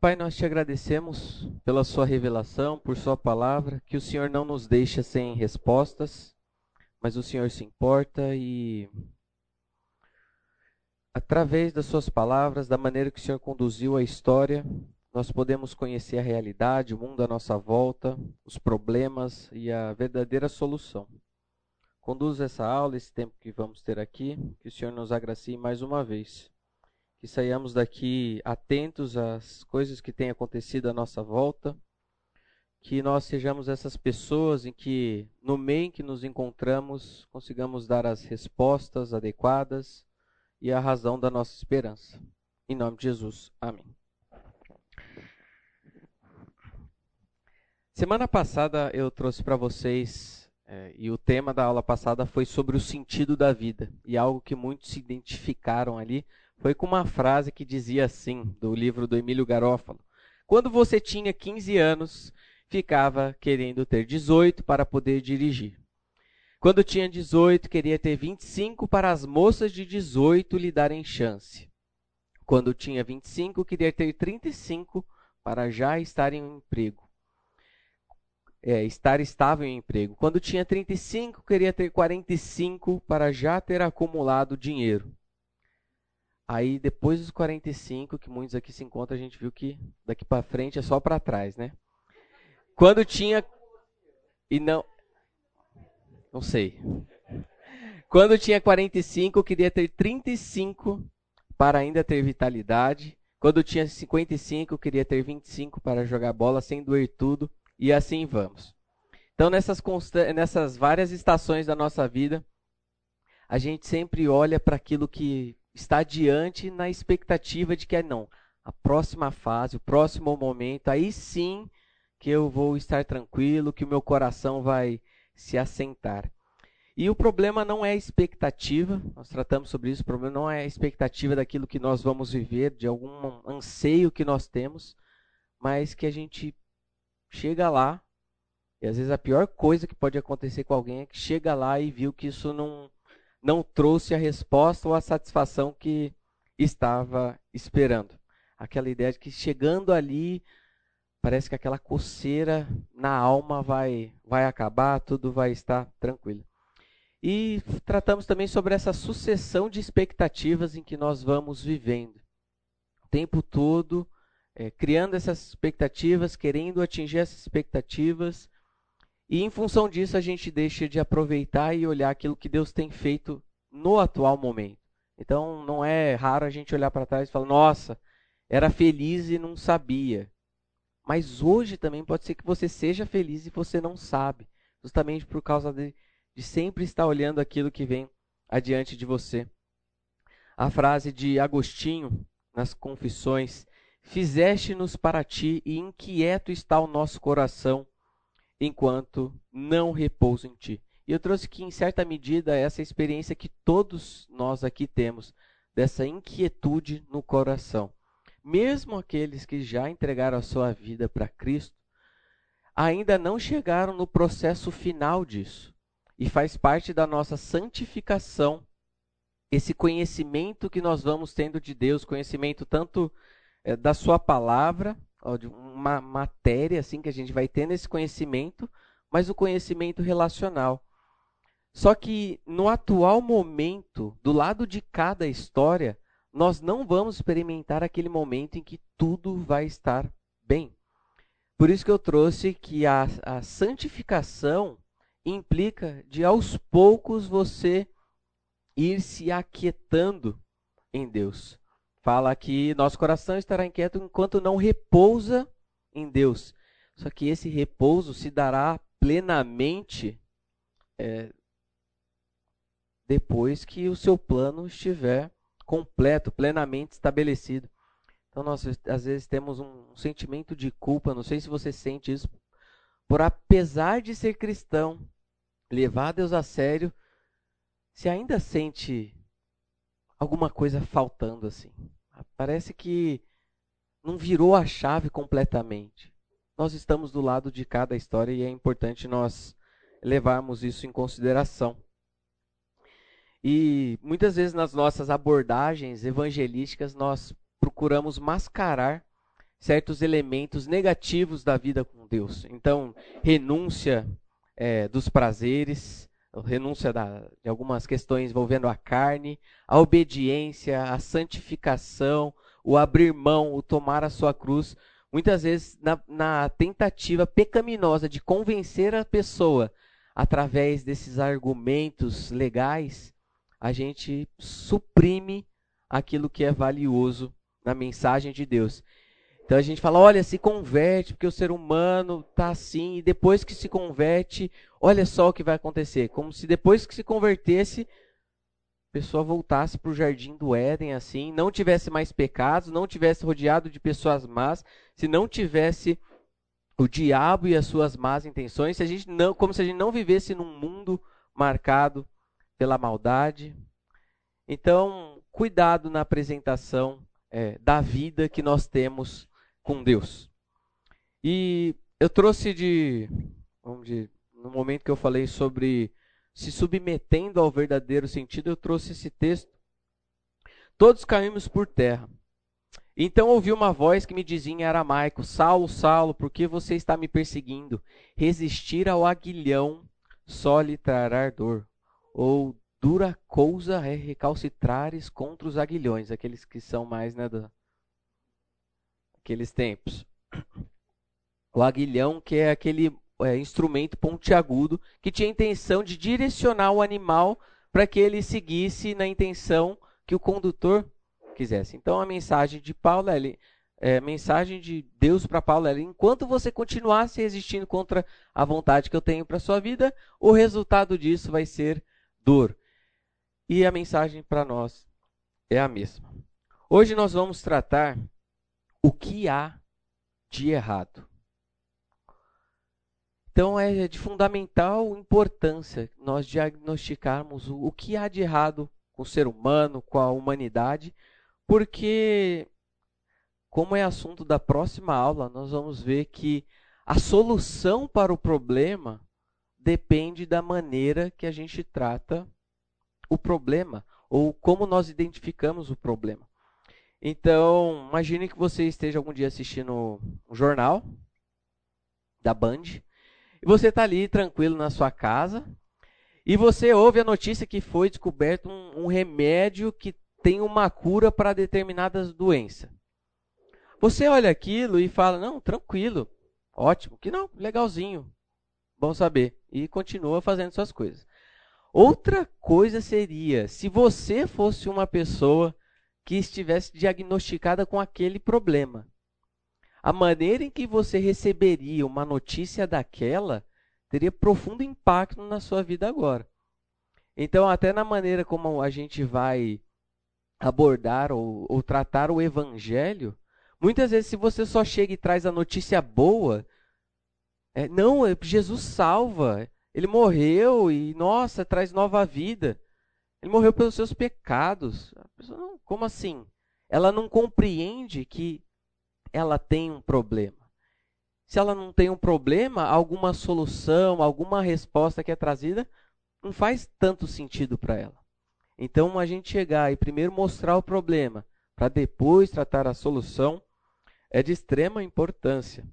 Pai, nós te agradecemos pela sua revelação, por sua palavra, que o Senhor não nos deixa sem respostas, mas o Senhor se importa e através das suas palavras, da maneira que o Senhor conduziu a história, nós podemos conhecer a realidade, o mundo à nossa volta, os problemas e a verdadeira solução. Conduza essa aula, esse tempo que vamos ter aqui, que o Senhor nos agracie mais uma vez que saiamos daqui atentos às coisas que têm acontecido à nossa volta, que nós sejamos essas pessoas em que, no meio em que nos encontramos, consigamos dar as respostas adequadas e a razão da nossa esperança. Em nome de Jesus. Amém. Semana passada eu trouxe para vocês, é, e o tema da aula passada foi sobre o sentido da vida, e algo que muitos se identificaram ali foi com uma frase que dizia assim, do livro do Emílio Garófalo: Quando você tinha 15 anos, ficava querendo ter 18 para poder dirigir. Quando tinha 18, queria ter 25 para as moças de 18 lhe darem chance. Quando tinha 25, queria ter 35 para já estar em um emprego. É, estar estável em emprego. Quando tinha 35, queria ter 45 para já ter acumulado dinheiro. Aí depois dos 45, que muitos aqui se encontram, a gente viu que daqui para frente é só para trás, né? Quando tinha e não não sei. Quando tinha 45, eu queria ter 35 para ainda ter vitalidade. Quando tinha 55, eu queria ter 25 para jogar bola sem doer tudo. E assim vamos. Então, nessas, nessas várias estações da nossa vida, a gente sempre olha para aquilo que está adiante na expectativa de que é não, a próxima fase, o próximo momento, aí sim que eu vou estar tranquilo, que o meu coração vai se assentar. E o problema não é a expectativa, nós tratamos sobre isso, o problema não é a expectativa daquilo que nós vamos viver, de algum anseio que nós temos, mas que a gente chega lá, e às vezes a pior coisa que pode acontecer com alguém é que chega lá e viu que isso não, não trouxe a resposta ou a satisfação que estava esperando. Aquela ideia de que chegando ali, parece que aquela coceira na alma vai, vai acabar, tudo vai estar tranquilo. E tratamos também sobre essa sucessão de expectativas em que nós vamos vivendo. O tempo todo, é, criando essas expectativas, querendo atingir essas expectativas, e em função disso, a gente deixa de aproveitar e olhar aquilo que Deus tem feito no atual momento. Então, não é raro a gente olhar para trás e falar: nossa, era feliz e não sabia. Mas hoje também pode ser que você seja feliz e você não sabe, justamente por causa de, de sempre estar olhando aquilo que vem adiante de você. A frase de Agostinho nas Confissões: Fizeste-nos para ti e inquieto está o nosso coração enquanto não repouso em ti. E eu trouxe que, em certa medida, essa experiência que todos nós aqui temos, dessa inquietude no coração. Mesmo aqueles que já entregaram a sua vida para Cristo, ainda não chegaram no processo final disso. E faz parte da nossa santificação esse conhecimento que nós vamos tendo de Deus, conhecimento tanto é, da Sua palavra, uma matéria assim que a gente vai tendo esse conhecimento, mas o conhecimento relacional. Só que no atual momento, do lado de cada história, nós não vamos experimentar aquele momento em que tudo vai estar bem. Por isso que eu trouxe que a, a santificação implica de aos poucos você ir se aquietando em Deus. Fala que nosso coração estará inquieto enquanto não repousa em Deus. Só que esse repouso se dará plenamente é, depois que o seu plano estiver completo, plenamente estabelecido. Então nós às vezes temos um sentimento de culpa, não sei se você sente isso, por apesar de ser cristão, levar Deus a sério, se ainda sente alguma coisa faltando assim. Parece que não virou a chave completamente. Nós estamos do lado de cada história e é importante nós levarmos isso em consideração. E muitas vezes nas nossas abordagens evangelísticas nós procuramos mascarar certos elementos negativos da vida com Deus. Então, renúncia é, dos prazeres, renúncia da, de algumas questões envolvendo a carne, a obediência, a santificação, o abrir mão, o tomar a sua cruz. Muitas vezes, na, na tentativa pecaminosa de convencer a pessoa através desses argumentos legais, a gente suprime aquilo que é valioso na mensagem de Deus. Então a gente fala, olha, se converte, porque o ser humano tá assim, e depois que se converte, olha só o que vai acontecer. Como se depois que se convertesse, a pessoa voltasse para o jardim do Éden, assim, não tivesse mais pecados, não tivesse rodeado de pessoas más, se não tivesse o diabo e as suas más intenções, se a gente não, como se a gente não vivesse num mundo marcado pela maldade. Então, cuidado na apresentação é, da vida que nós temos com Deus. E eu trouxe de, vamos dizer, no momento que eu falei sobre se submetendo ao verdadeiro sentido, eu trouxe esse texto. Todos caímos por terra. Então ouvi uma voz que me dizia em aramaico: Saulo, Saulo, por que você está me perseguindo? Resistir ao aguilhão só lhe trará dor. Ou dura coisa é recalcitrares contra os aguilhões, aqueles que são mais né, aqueles tempos. O aguilhão, que é aquele é, instrumento pontiagudo que tinha a intenção de direcionar o animal para que ele seguisse na intenção que o condutor quisesse. Então a mensagem de Paulo é, a mensagem de Deus para Paulo é: enquanto você continuar se resistindo contra a vontade que eu tenho para sua vida, o resultado disso vai ser dor. E a mensagem para nós é a mesma. Hoje nós vamos tratar o que há de errado. Então é de fundamental importância nós diagnosticarmos o, que há de errado com o ser humano, com a humanidade, porque, como é assunto da próxima aula, nós vamos ver que a solução para o problema depende da maneira que a gente trata o problema ou como nós identificamos o problema. Então, imagine que você esteja algum dia assistindo um jornal da Band e você está ali tranquilo na sua casa e você ouve a notícia que foi descoberto um, um remédio que tem uma cura para determinadas doenças. Você olha aquilo e fala: não, tranquilo, ótimo, que não, legalzinho, bom saber, e continua fazendo suas coisas. Outra coisa seria se você fosse uma pessoa que estivesse diagnosticada com aquele problema. A maneira em que você receberia uma notícia daquela teria profundo impacto na sua vida agora. Então, até na maneira como a gente vai abordar ou, ou tratar o evangelho, muitas vezes, se você só chega e traz a notícia boa, é, não, é, Jesus salva, ele morreu e, nossa, traz nova vida. Ele morreu pelos seus pecados. Pessoa, como assim? Ela não compreende que ela tem um problema. Se ela não tem um problema, alguma solução, alguma resposta que é trazida não faz tanto sentido para ela. Então, a gente chegar e primeiro mostrar o problema, para depois tratar a solução, é de extrema importância.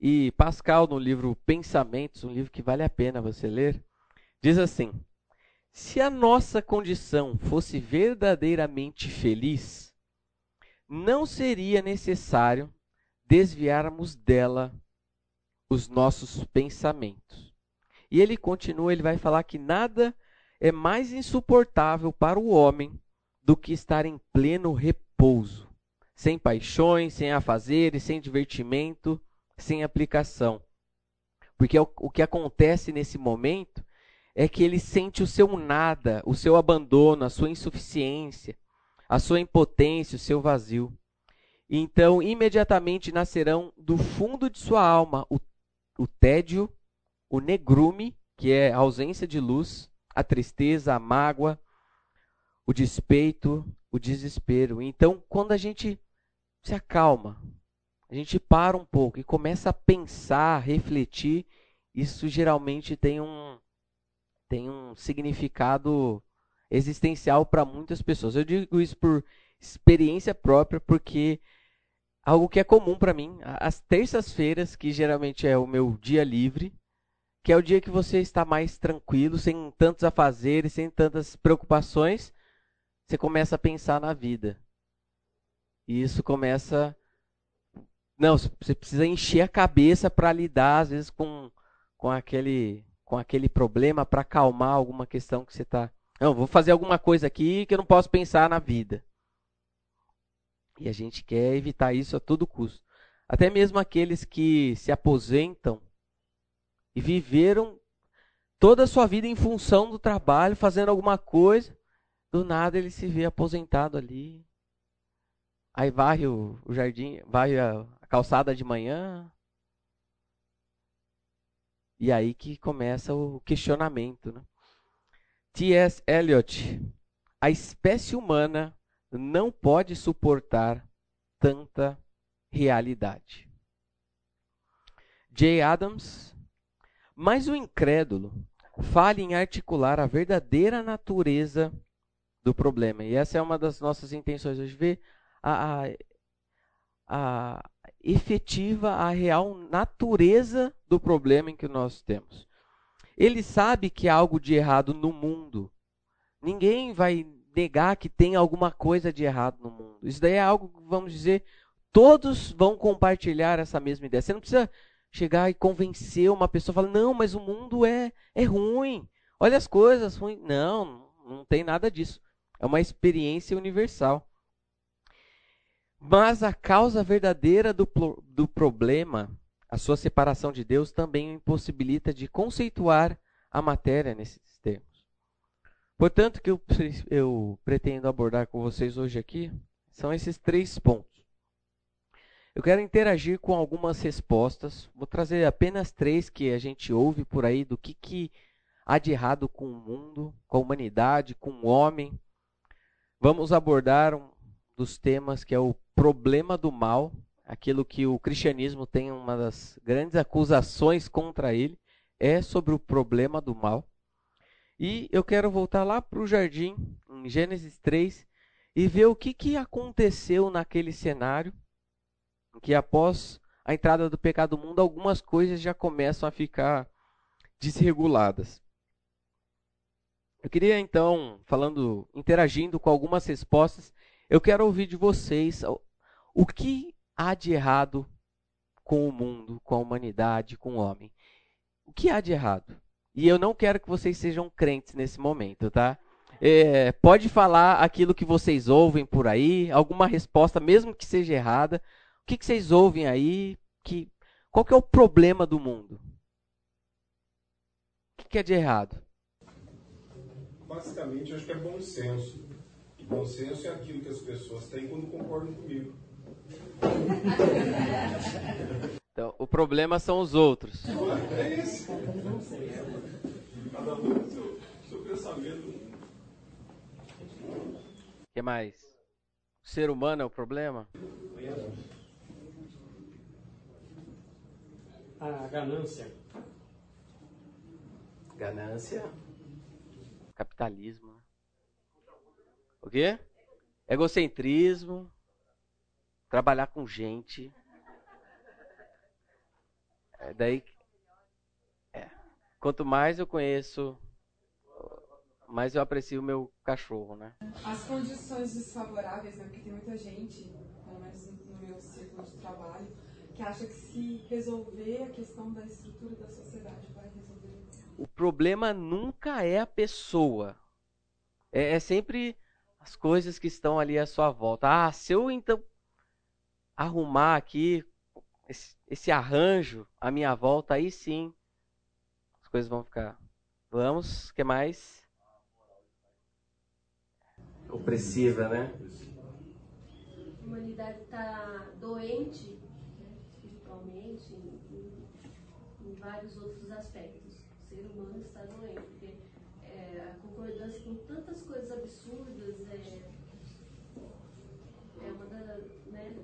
E Pascal, no livro Pensamentos, um livro que vale a pena você ler, diz assim: se a nossa condição fosse verdadeiramente feliz, não seria necessário desviarmos dela os nossos pensamentos. E ele continua, ele vai falar que nada é mais insuportável para o homem do que estar em pleno repouso, sem paixões, sem afazeres, sem divertimento, sem aplicação. Porque o que acontece nesse momento é que ele sente o seu nada, o seu abandono, a sua insuficiência, a sua impotência, o seu vazio. Então, imediatamente nascerão do fundo de sua alma o, o tédio, o negrume, que é a ausência de luz, a tristeza, a mágoa, o despeito, o desespero. Então, quando a gente se acalma, a gente para um pouco e começa a pensar, refletir, isso geralmente tem um, tem um significado existencial para muitas pessoas. Eu digo isso por experiência própria, porque algo que é comum para mim, as terças-feiras, que geralmente é o meu dia livre, que é o dia que você está mais tranquilo, sem tantos afazeres, sem tantas preocupações, você começa a pensar na vida. E isso começa. Não, você precisa encher a cabeça para lidar, às vezes, com, com, aquele, com aquele problema, para acalmar alguma questão que você está. Não, vou fazer alguma coisa aqui que eu não posso pensar na vida. E a gente quer evitar isso a todo custo. Até mesmo aqueles que se aposentam e viveram toda a sua vida em função do trabalho, fazendo alguma coisa, do nada ele se vê aposentado ali. Aí varre o, jardim, varre a calçada de manhã. E aí que começa o questionamento. Né? T.S. Eliot, a espécie humana não pode suportar tanta realidade. J. Adams, mas o incrédulo fale em articular a verdadeira natureza do problema. E essa é uma das nossas intenções hoje, ver a, a, a efetiva, a real natureza do problema em que nós temos. Ele sabe que há algo de errado no mundo. Ninguém vai negar que tem alguma coisa de errado no mundo. Isso daí é algo, vamos dizer, todos vão compartilhar essa mesma ideia. Você não precisa chegar e convencer uma pessoa, falar, não, mas o mundo é, é ruim. Olha as coisas ruins. Não, não tem nada disso. É uma experiência universal. Mas a causa verdadeira do, do problema, a sua separação de Deus, também o impossibilita de conceituar a matéria nesses termos. Portanto, o que eu, eu pretendo abordar com vocês hoje aqui são esses três pontos. Eu quero interagir com algumas respostas. Vou trazer apenas três que a gente ouve por aí do que, que há de errado com o mundo, com a humanidade, com o homem. Vamos abordar um dos temas que é o problema do mal, aquilo que o cristianismo tem uma das grandes acusações contra ele, é sobre o problema do mal. E eu quero voltar lá para o jardim, em Gênesis 3, e ver o que, que aconteceu naquele cenário que após a entrada do pecado no mundo, algumas coisas já começam a ficar desreguladas. Eu queria então, falando, interagindo com algumas respostas, eu quero ouvir de vocês o que há de errado com o mundo, com a humanidade, com o homem. O que há de errado? E eu não quero que vocês sejam crentes nesse momento, tá? É, pode falar aquilo que vocês ouvem por aí, alguma resposta, mesmo que seja errada, o que, que vocês ouvem aí? Que, qual que é o problema do mundo? O que, que é de errado? Basicamente, eu acho que é bom senso. Bom senso é aquilo que as pessoas têm quando concordam comigo. Então, o problema são os outros. É esse. Cada um tem seu, seu pensamento. O que mais? O ser humano é o problema? a ganância. Ganância. Capitalismo. O quê? Egocentrismo. Trabalhar com gente. É daí. É. Quanto mais eu conheço, mais eu aprecio o meu cachorro, né? As condições desfavoráveis, né? Porque tem muita gente, pelo menos no meu círculo de trabalho, que acha que se resolver a questão da estrutura da sociedade vai resolver. O problema nunca é a pessoa. É, é sempre as coisas que estão ali à sua volta. Ah, se eu então arrumar aqui esse, esse arranjo à minha volta, aí sim as coisas vão ficar. Vamos, que mais? Opressiva, né? A humanidade está doente espiritualmente, em, em, vários outros aspectos. O ser humano está doente, porque é, a concordância com tantas coisas absurdas é, é uma das, né,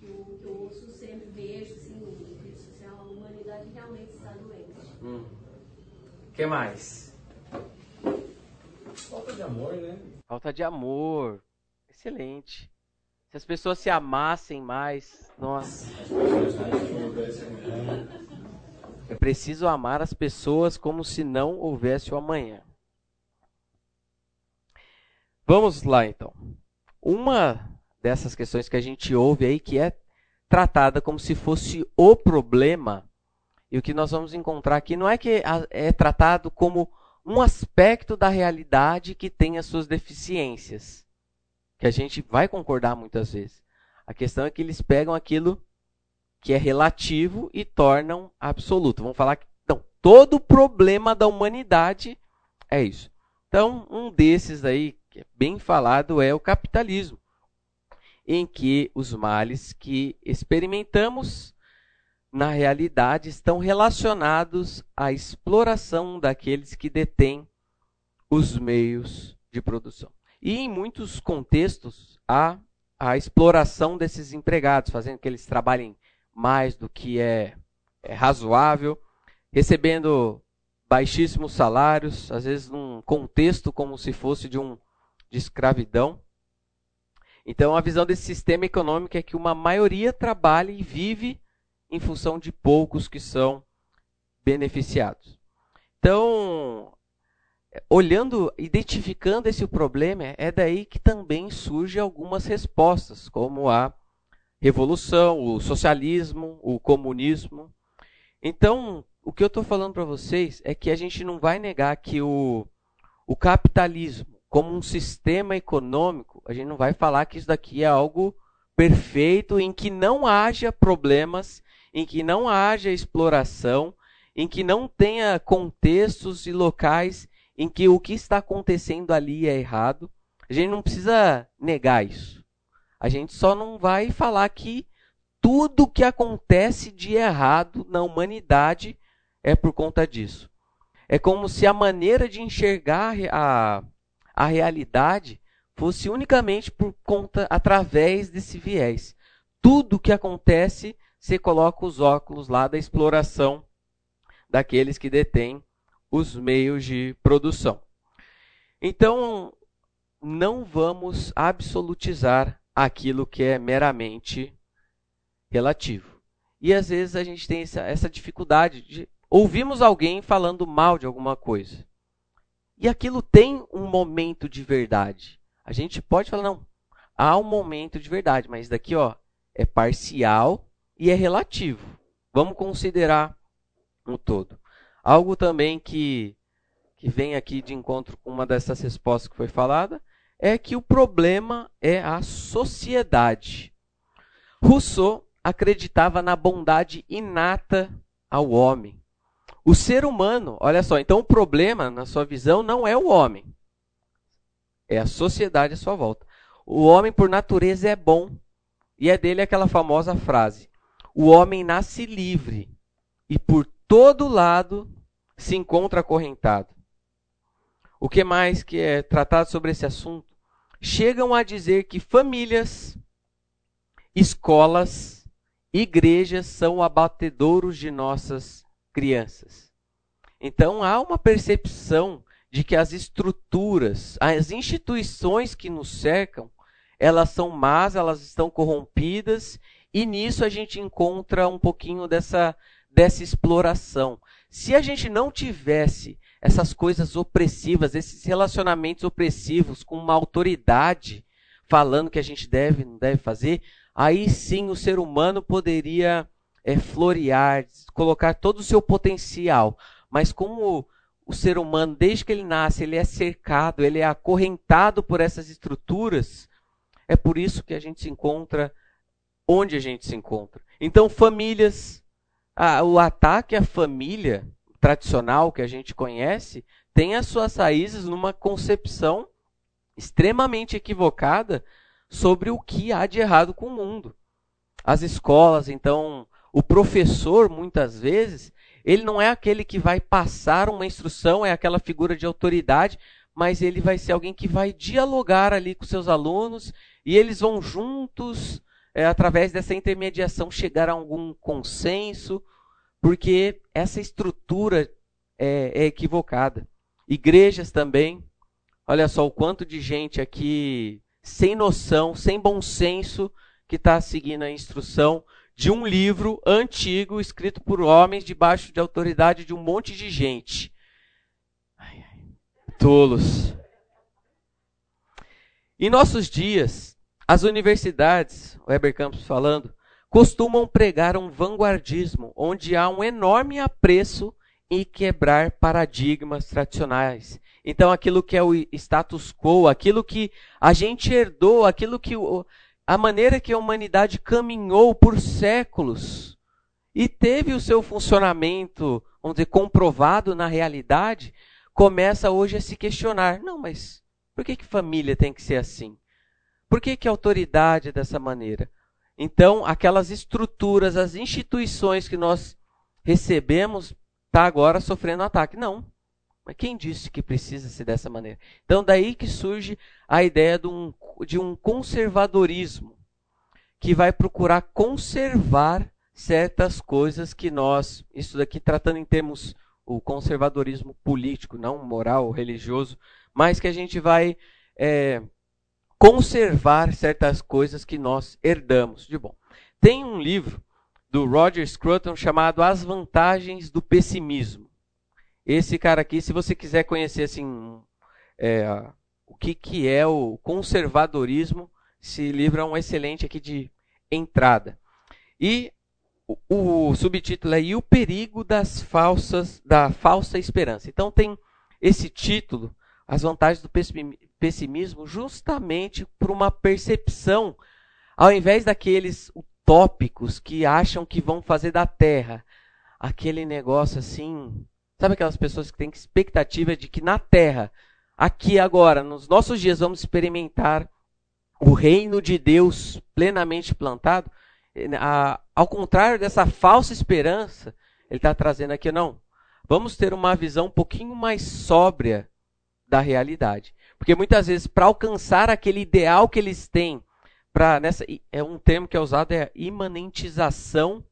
que eu, que eu ouço sempre, vejo, assim, em rede social, a humanidade realmente está doente. O hum. que mais? Falta de amor, né? Falta de amor. Excelente. Se as pessoas se amassem mais, nossa. É preciso amar as pessoas como se não houvesse o amanhã. Vamos lá então. Uma dessas questões que a gente ouve aí que é tratada como se fosse o problema, e o que nós vamos encontrar aqui não é que é tratado como um aspecto da realidade que tem as suas deficiências, que a gente vai concordar muitas vezes. A questão é que eles pegam aquilo que é relativo e tornam absoluto. Vamos falar que não, todo problema da humanidade é isso. Então, um desses aí que é bem falado é o capitalismo em que os males que experimentamos na realidade estão relacionados à exploração daqueles que detêm os meios de produção. E em muitos contextos há a exploração desses empregados, fazendo que eles trabalhem mais do que é, é razoável, recebendo baixíssimos salários, às vezes num contexto como se fosse de um de escravidão. Então, a visão desse sistema econômico é que uma maioria trabalha e vive em função de poucos que são beneficiados. Então, olhando, identificando esse problema, é daí que também surgem algumas respostas, como a revolução, o socialismo, o comunismo. Então, o que eu estou falando para vocês é que a gente não vai negar que o, o capitalismo como um sistema econômico, a gente não vai falar que isso daqui é algo perfeito, em que não haja problemas, em que não haja exploração, em que não tenha contextos e locais em que o que está acontecendo ali é errado. A gente não precisa negar isso. A gente só não vai falar que tudo que acontece de errado na humanidade é por conta disso. É como se a maneira de enxergar a, a realidade fosse unicamente por conta através desse viés. Tudo que acontece, você coloca os óculos lá da exploração daqueles que detêm os meios de produção. Então, não vamos absolutizar aquilo que é meramente relativo. E às vezes a gente tem essa, essa dificuldade de ouvimos alguém falando mal de alguma coisa. E aquilo tem um momento de verdade. A gente pode falar, não, há um momento de verdade, mas daqui ó, é parcial e é relativo. Vamos considerar um todo. Algo também que, que vem aqui de encontro com uma dessas respostas que foi falada é que o problema é a sociedade. Rousseau acreditava na bondade inata ao homem. O ser humano, olha só, então o problema, na sua visão, não é o homem. É a sociedade à sua volta. O homem, por natureza, é bom. E é dele aquela famosa frase: O homem nasce livre e por todo lado se encontra acorrentado. O que mais que é tratado sobre esse assunto? Chegam a dizer que famílias, escolas, igrejas são abatedouros de nossas crianças. Então há uma percepção de que as estruturas, as instituições que nos cercam, elas são más, elas estão corrompidas, e nisso a gente encontra um pouquinho dessa, dessa exploração. Se a gente não tivesse essas coisas opressivas, esses relacionamentos opressivos com uma autoridade falando que a gente deve, não deve fazer, aí sim o ser humano poderia é, florear, colocar todo o seu potencial. Mas como o ser humano, desde que ele nasce, ele é cercado, ele é acorrentado por essas estruturas, é por isso que a gente se encontra onde a gente se encontra. Então, famílias, o ataque à família tradicional que a gente conhece tem as suas raízes numa concepção extremamente equivocada sobre o que há de errado com o mundo. As escolas, então, o professor, muitas vezes, ele não é aquele que vai passar uma instrução, é aquela figura de autoridade, mas ele vai ser alguém que vai dialogar ali com seus alunos e eles vão juntos, é, através dessa intermediação, chegar a algum consenso, porque essa estrutura é, é equivocada. Igrejas também, olha só o quanto de gente aqui sem noção, sem bom senso, que está seguindo a instrução de um livro antigo escrito por homens debaixo de autoridade de um monte de gente. Tolos. Em nossos dias, as universidades, o Heber Campos falando, costumam pregar um vanguardismo onde há um enorme apreço em quebrar paradigmas tradicionais. Então, aquilo que é o status quo, aquilo que a gente herdou, aquilo que a maneira que a humanidade caminhou por séculos e teve o seu funcionamento, vamos dizer, comprovado na realidade, começa hoje a se questionar: não, mas por que, que família tem que ser assim? Por que, que autoridade é dessa maneira? Então, aquelas estruturas, as instituições que nós recebemos, está agora sofrendo ataque. Não. Mas quem disse que precisa ser dessa maneira? Então, daí que surge a ideia de um, de um conservadorismo, que vai procurar conservar certas coisas que nós, isso daqui tratando em termos o conservadorismo político, não moral, religioso, mas que a gente vai é, conservar certas coisas que nós herdamos de bom. Tem um livro do Roger Scruton chamado As Vantagens do Pessimismo. Esse cara aqui, se você quiser conhecer assim, é, o que, que é o conservadorismo, esse livro é um excelente aqui de entrada. E o, o subtítulo é E o perigo das falsas, da falsa esperança. Então tem esse título, As Vantagens do pessimismo justamente por uma percepção, ao invés daqueles utópicos que acham que vão fazer da Terra aquele negócio assim. Sabe aquelas pessoas que têm expectativa de que na Terra, aqui agora, nos nossos dias, vamos experimentar o reino de Deus plenamente plantado? ao contrário dessa falsa esperança, ele está trazendo aqui, não. Vamos ter uma visão um pouquinho mais sóbria da realidade. Porque muitas vezes, para alcançar aquele ideal que eles têm, para nessa é um termo que é usado é a imanentização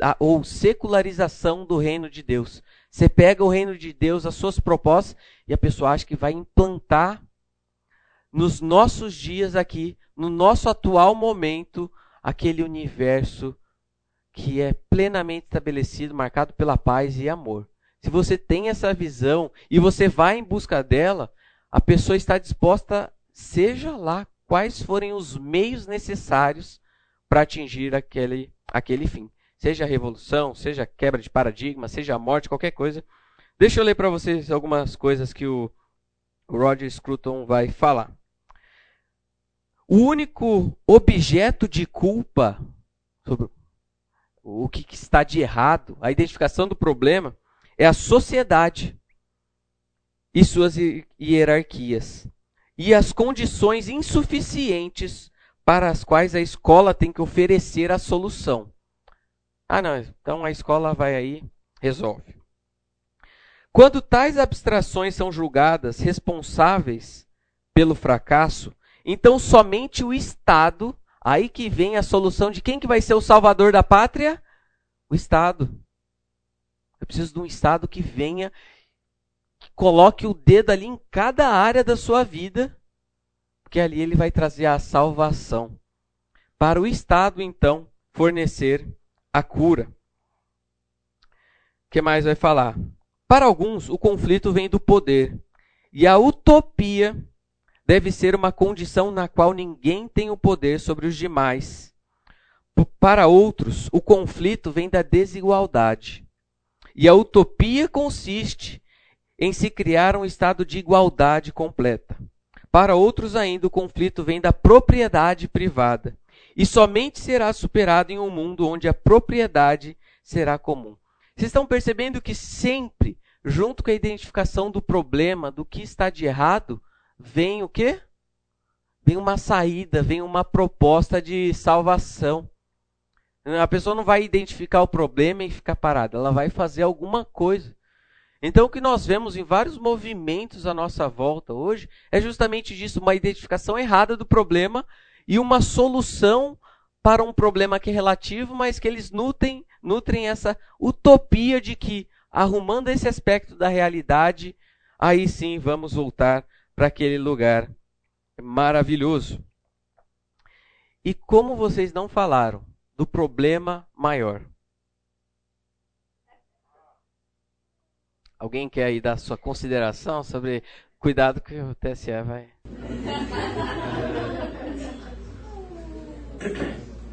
a, ou secularização do reino de Deus. Você pega o reino de Deus, as suas propostas, e a pessoa acha que vai implantar nos nossos dias aqui, no nosso atual momento, aquele universo que é plenamente estabelecido, marcado pela paz e amor. Se você tem essa visão e você vai em busca dela, a pessoa está disposta, seja lá quais forem os meios necessários para atingir aquele, aquele fim. Seja a revolução, seja a quebra de paradigma, seja a morte, qualquer coisa. Deixa eu ler para vocês algumas coisas que o Roger Scruton vai falar. O único objeto de culpa sobre o que está de errado, a identificação do problema, é a sociedade e suas hierarquias, e as condições insuficientes para as quais a escola tem que oferecer a solução. Ah, não, então a escola vai aí, resolve. Quando tais abstrações são julgadas responsáveis pelo fracasso, então somente o Estado, aí que vem a solução de quem que vai ser o salvador da pátria? O Estado. Eu preciso de um Estado que venha coloque o dedo ali em cada área da sua vida, porque ali ele vai trazer a salvação. Para o Estado, então, fornecer a cura. O que mais vai falar? Para alguns, o conflito vem do poder. E a utopia deve ser uma condição na qual ninguém tem o poder sobre os demais. Para outros, o conflito vem da desigualdade. E a utopia consiste em se criar um estado de igualdade completa. Para outros ainda, o conflito vem da propriedade privada e somente será superado em um mundo onde a propriedade será comum. Vocês estão percebendo que sempre, junto com a identificação do problema, do que está de errado, vem o quê? Vem uma saída, vem uma proposta de salvação. A pessoa não vai identificar o problema e ficar parada, ela vai fazer alguma coisa. Então, o que nós vemos em vários movimentos à nossa volta hoje é justamente disso, uma identificação errada do problema e uma solução para um problema que é relativo, mas que eles nutrem, nutrem essa utopia de que, arrumando esse aspecto da realidade, aí sim vamos voltar para aquele lugar maravilhoso. E como vocês não falaram do problema maior? Alguém quer aí dar sua consideração sobre. Cuidado que o TSE vai.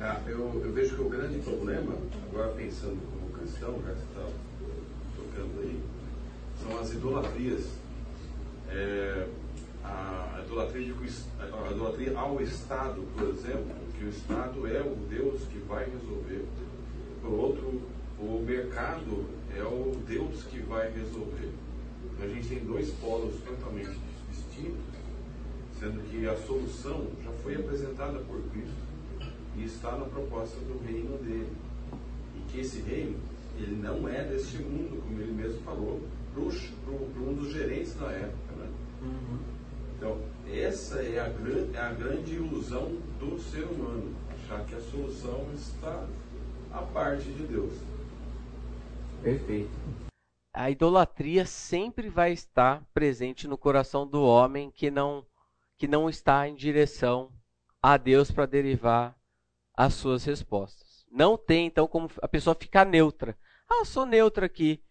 Ah, eu, eu, vejo que o grande problema, agora pensando como cristão, já que você está tocando aí, são as idolatrias. É, a, idolatria, a idolatria ao Estado, por exemplo, que o Estado é o Deus que vai resolver. Por outro, o mercado é o Deus que vai resolver. Então a gente tem dois polos totalmente distintos, sendo que a solução já foi apresentada por Cristo e está na proposta do reino dele. E que esse reino, ele não é deste mundo, como ele mesmo falou, para um dos gerentes da época. Né? Uhum. Então, essa é a, é a grande ilusão do ser humano, achar que a solução está à parte de Deus. Perfeito. A idolatria sempre vai estar presente no coração do homem que não que não está em direção a Deus para derivar as suas respostas. Não tem então como a pessoa ficar neutra. Ah, sou neutra aqui.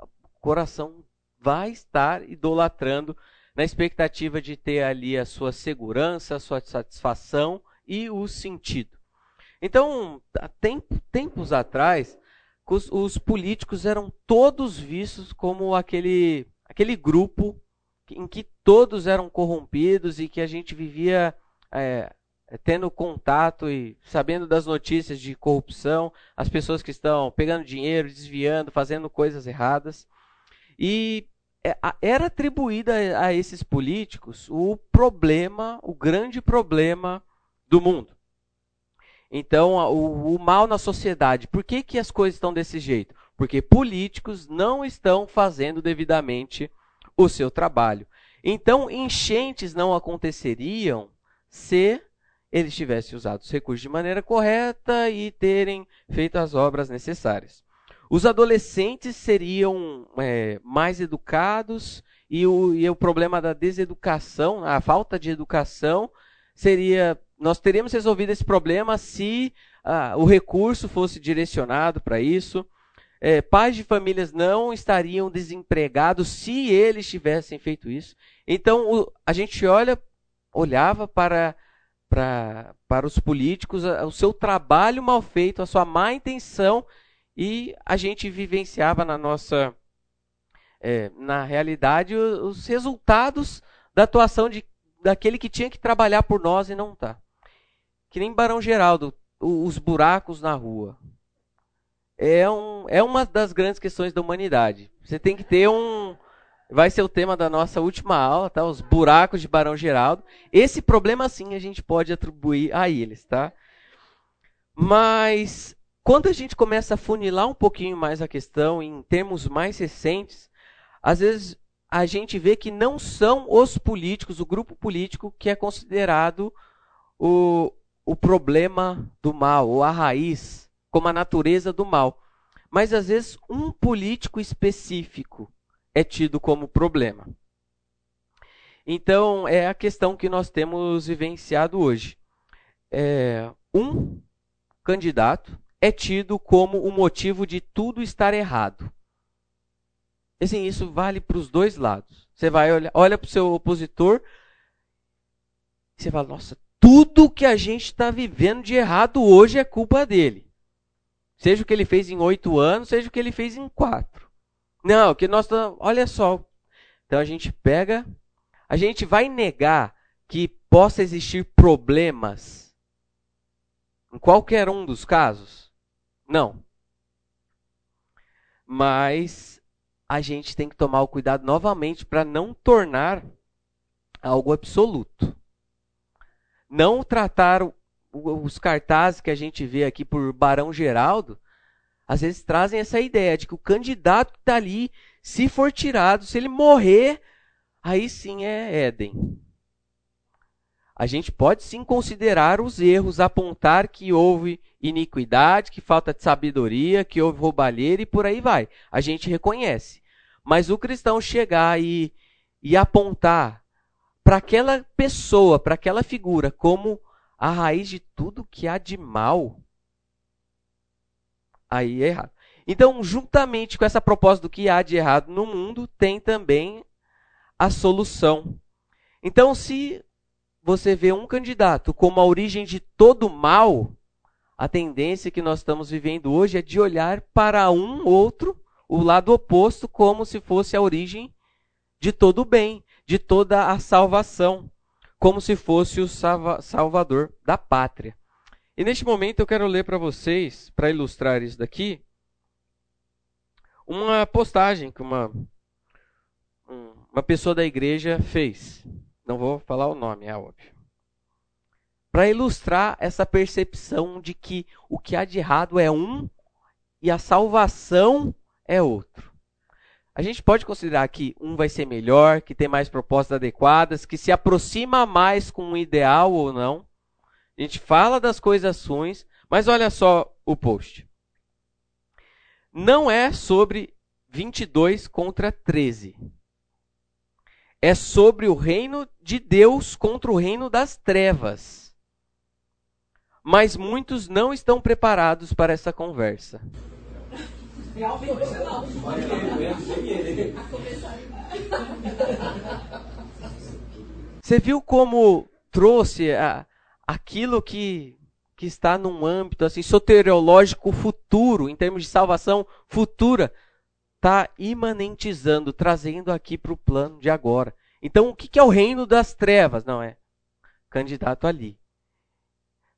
O coração vai estar idolatrando na expectativa de ter ali a sua segurança, a sua satisfação e o sentido. Então, há tempos atrás, os, os políticos eram todos vistos como aquele, aquele grupo em que todos eram corrompidos e que a gente vivia é, tendo contato e sabendo das notícias de corrupção, as pessoas que estão pegando dinheiro, desviando, fazendo coisas erradas. E é, era atribuída a esses políticos o problema, o grande problema do mundo. Então, o, o, mal na sociedade. Por que, que as coisas estão desse jeito? Porque políticos não estão fazendo devidamente o seu trabalho. Então, enchentes não aconteceriam se eles tivessem usado os recursos de maneira correta e terem feito as obras necessárias. Os adolescentes seriam é, mais educados e o, e o problema da deseducação, a falta de educação, seria nós teríamos resolvido esse problema se ah, o recurso fosse direcionado para isso. É, pais de famílias não estariam desempregados se eles tivessem feito isso. Então o, a gente olha, olhava para, para, para os políticos, o seu trabalho mal feito, a sua má intenção, e a gente vivenciava na nossa, é, na realidade, os resultados da atuação de, daquele que tinha que trabalhar por nós e não está que nem Barão Geraldo, os buracos na rua. É, um, é uma das grandes questões da humanidade. Você tem que ter um. Vai ser o tema da nossa última aula, tá? Os buracos de Barão Geraldo. Esse problema, sim, a gente pode atribuir a eles, tá? Mas quando a gente começa a funilar um pouquinho mais a questão em termos mais recentes, às vezes a gente vê que não são os políticos, o grupo político que é considerado o, o problema do mal, ou a raiz, como a natureza do mal. Mas às vezes um político específico é tido como problema. Então é a questão que nós temos vivenciado hoje. É, um candidato é tido como o motivo de tudo estar errado. Assim, isso vale para os dois lados. Você vai olhar, olha para o seu opositor, e você fala, nossa, tudo que a gente está vivendo de errado hoje é culpa dele. Seja o que ele fez em oito anos, seja o que ele fez em quatro. Não, que nós olha só. Então a gente pega, a gente vai negar que possa existir problemas em qualquer um dos casos? Não. Mas a gente tem que tomar o cuidado novamente para não tornar algo absoluto não tratar os cartazes que a gente vê aqui por Barão Geraldo, às vezes trazem essa ideia de que o candidato que está ali, se for tirado, se ele morrer, aí sim é Éden. A gente pode sim considerar os erros, apontar que houve iniquidade, que falta de sabedoria, que houve roubalheira e por aí vai. A gente reconhece. Mas o cristão chegar e, e apontar para aquela pessoa, para aquela figura, como a raiz de tudo que há de mal, aí é errado. Então, juntamente com essa proposta do que há de errado no mundo, tem também a solução. Então, se você vê um candidato como a origem de todo mal, a tendência que nós estamos vivendo hoje é de olhar para um outro, o lado oposto, como se fosse a origem de todo o bem, de toda a salvação, como se fosse o salva salvador da pátria. E neste momento eu quero ler para vocês, para ilustrar isso daqui, uma postagem que uma, uma pessoa da igreja fez. Não vou falar o nome, é óbvio. Para ilustrar essa percepção de que o que há de errado é um e a salvação é outro. A gente pode considerar que um vai ser melhor, que tem mais propostas adequadas, que se aproxima mais com um ideal ou não. A gente fala das coisas ruins, mas olha só o post. Não é sobre 22 contra 13 é sobre o reino de Deus contra o reino das trevas. Mas muitos não estão preparados para essa conversa. Você viu como trouxe a, aquilo que, que está num âmbito assim soteriológico futuro, em termos de salvação futura, está imanentizando, trazendo aqui para o plano de agora. Então, o que é o reino das trevas? Não é candidato ali.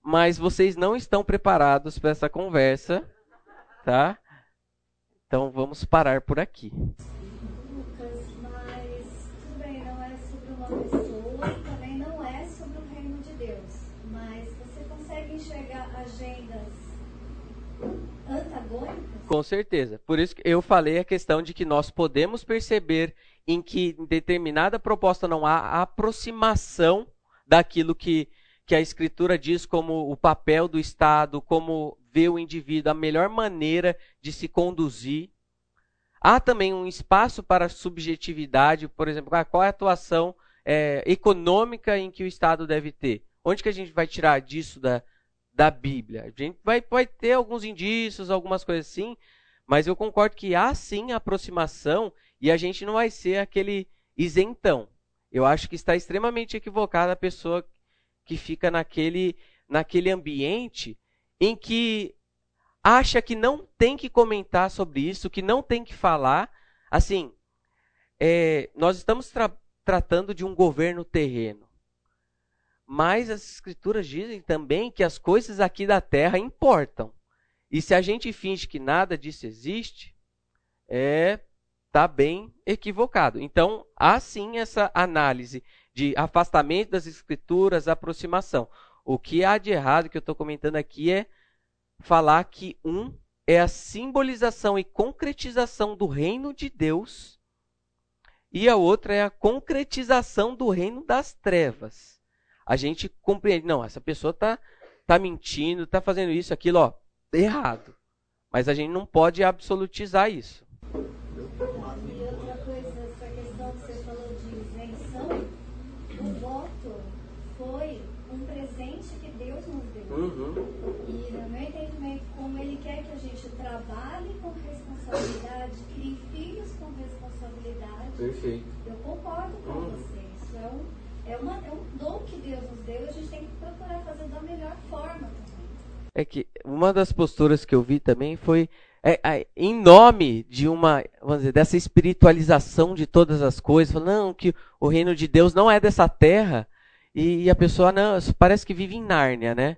Mas vocês não estão preparados para essa conversa, tá? Então vamos parar por aqui. Lucas, mas tudo bem, não é sobre uma pessoa, também não é sobre o reino de Deus. Mas você consegue enxergar agendas Com certeza. Por isso que eu falei a questão de que nós podemos perceber em que em determinada proposta não há aproximação daquilo que, que a Escritura diz como o papel do Estado, como vê o indivíduo, a melhor maneira de se conduzir. Há também um espaço para subjetividade, por exemplo, ah, qual é a atuação é, econômica em que o Estado deve ter? Onde que a gente vai tirar disso da, da Bíblia. A gente vai, vai ter alguns indícios, algumas coisas assim, mas eu concordo que há sim aproximação e a gente não vai ser aquele isentão. Eu acho que está extremamente equivocada a pessoa que fica naquele, naquele ambiente em que acha que não tem que comentar sobre isso, que não tem que falar. Assim, é, nós estamos tra tratando de um governo terreno. Mas as escrituras dizem também que as coisas aqui da terra importam. E se a gente finge que nada disso existe, é tá bem equivocado. Então, há sim essa análise de afastamento das escrituras, aproximação. O que há de errado que eu estou comentando aqui é falar que um é a simbolização e concretização do reino de Deus e a outra é a concretização do reino das trevas a gente compreende, não, essa pessoa está tá mentindo, está fazendo isso, aquilo, ó, errado. Mas a gente não pode absolutizar isso. E outra coisa, essa questão que você falou de isenção, o voto foi um presente que Deus nos deu. Uhum. E no meu entendimento, como Ele quer que a gente trabalhe com responsabilidade, crie filhos com responsabilidade, Perfeito. eu concordo com Uhum. você. Isso é um, é, uma, é um dom que Deus nos deu e a gente tem que procurar fazer da melhor forma também. É que uma das posturas que eu vi também foi é, é, em nome de uma, vamos dizer, dessa espiritualização de todas as coisas, não, que o reino de Deus não é dessa terra, e, e a pessoa não, parece que vive em Nárnia, né?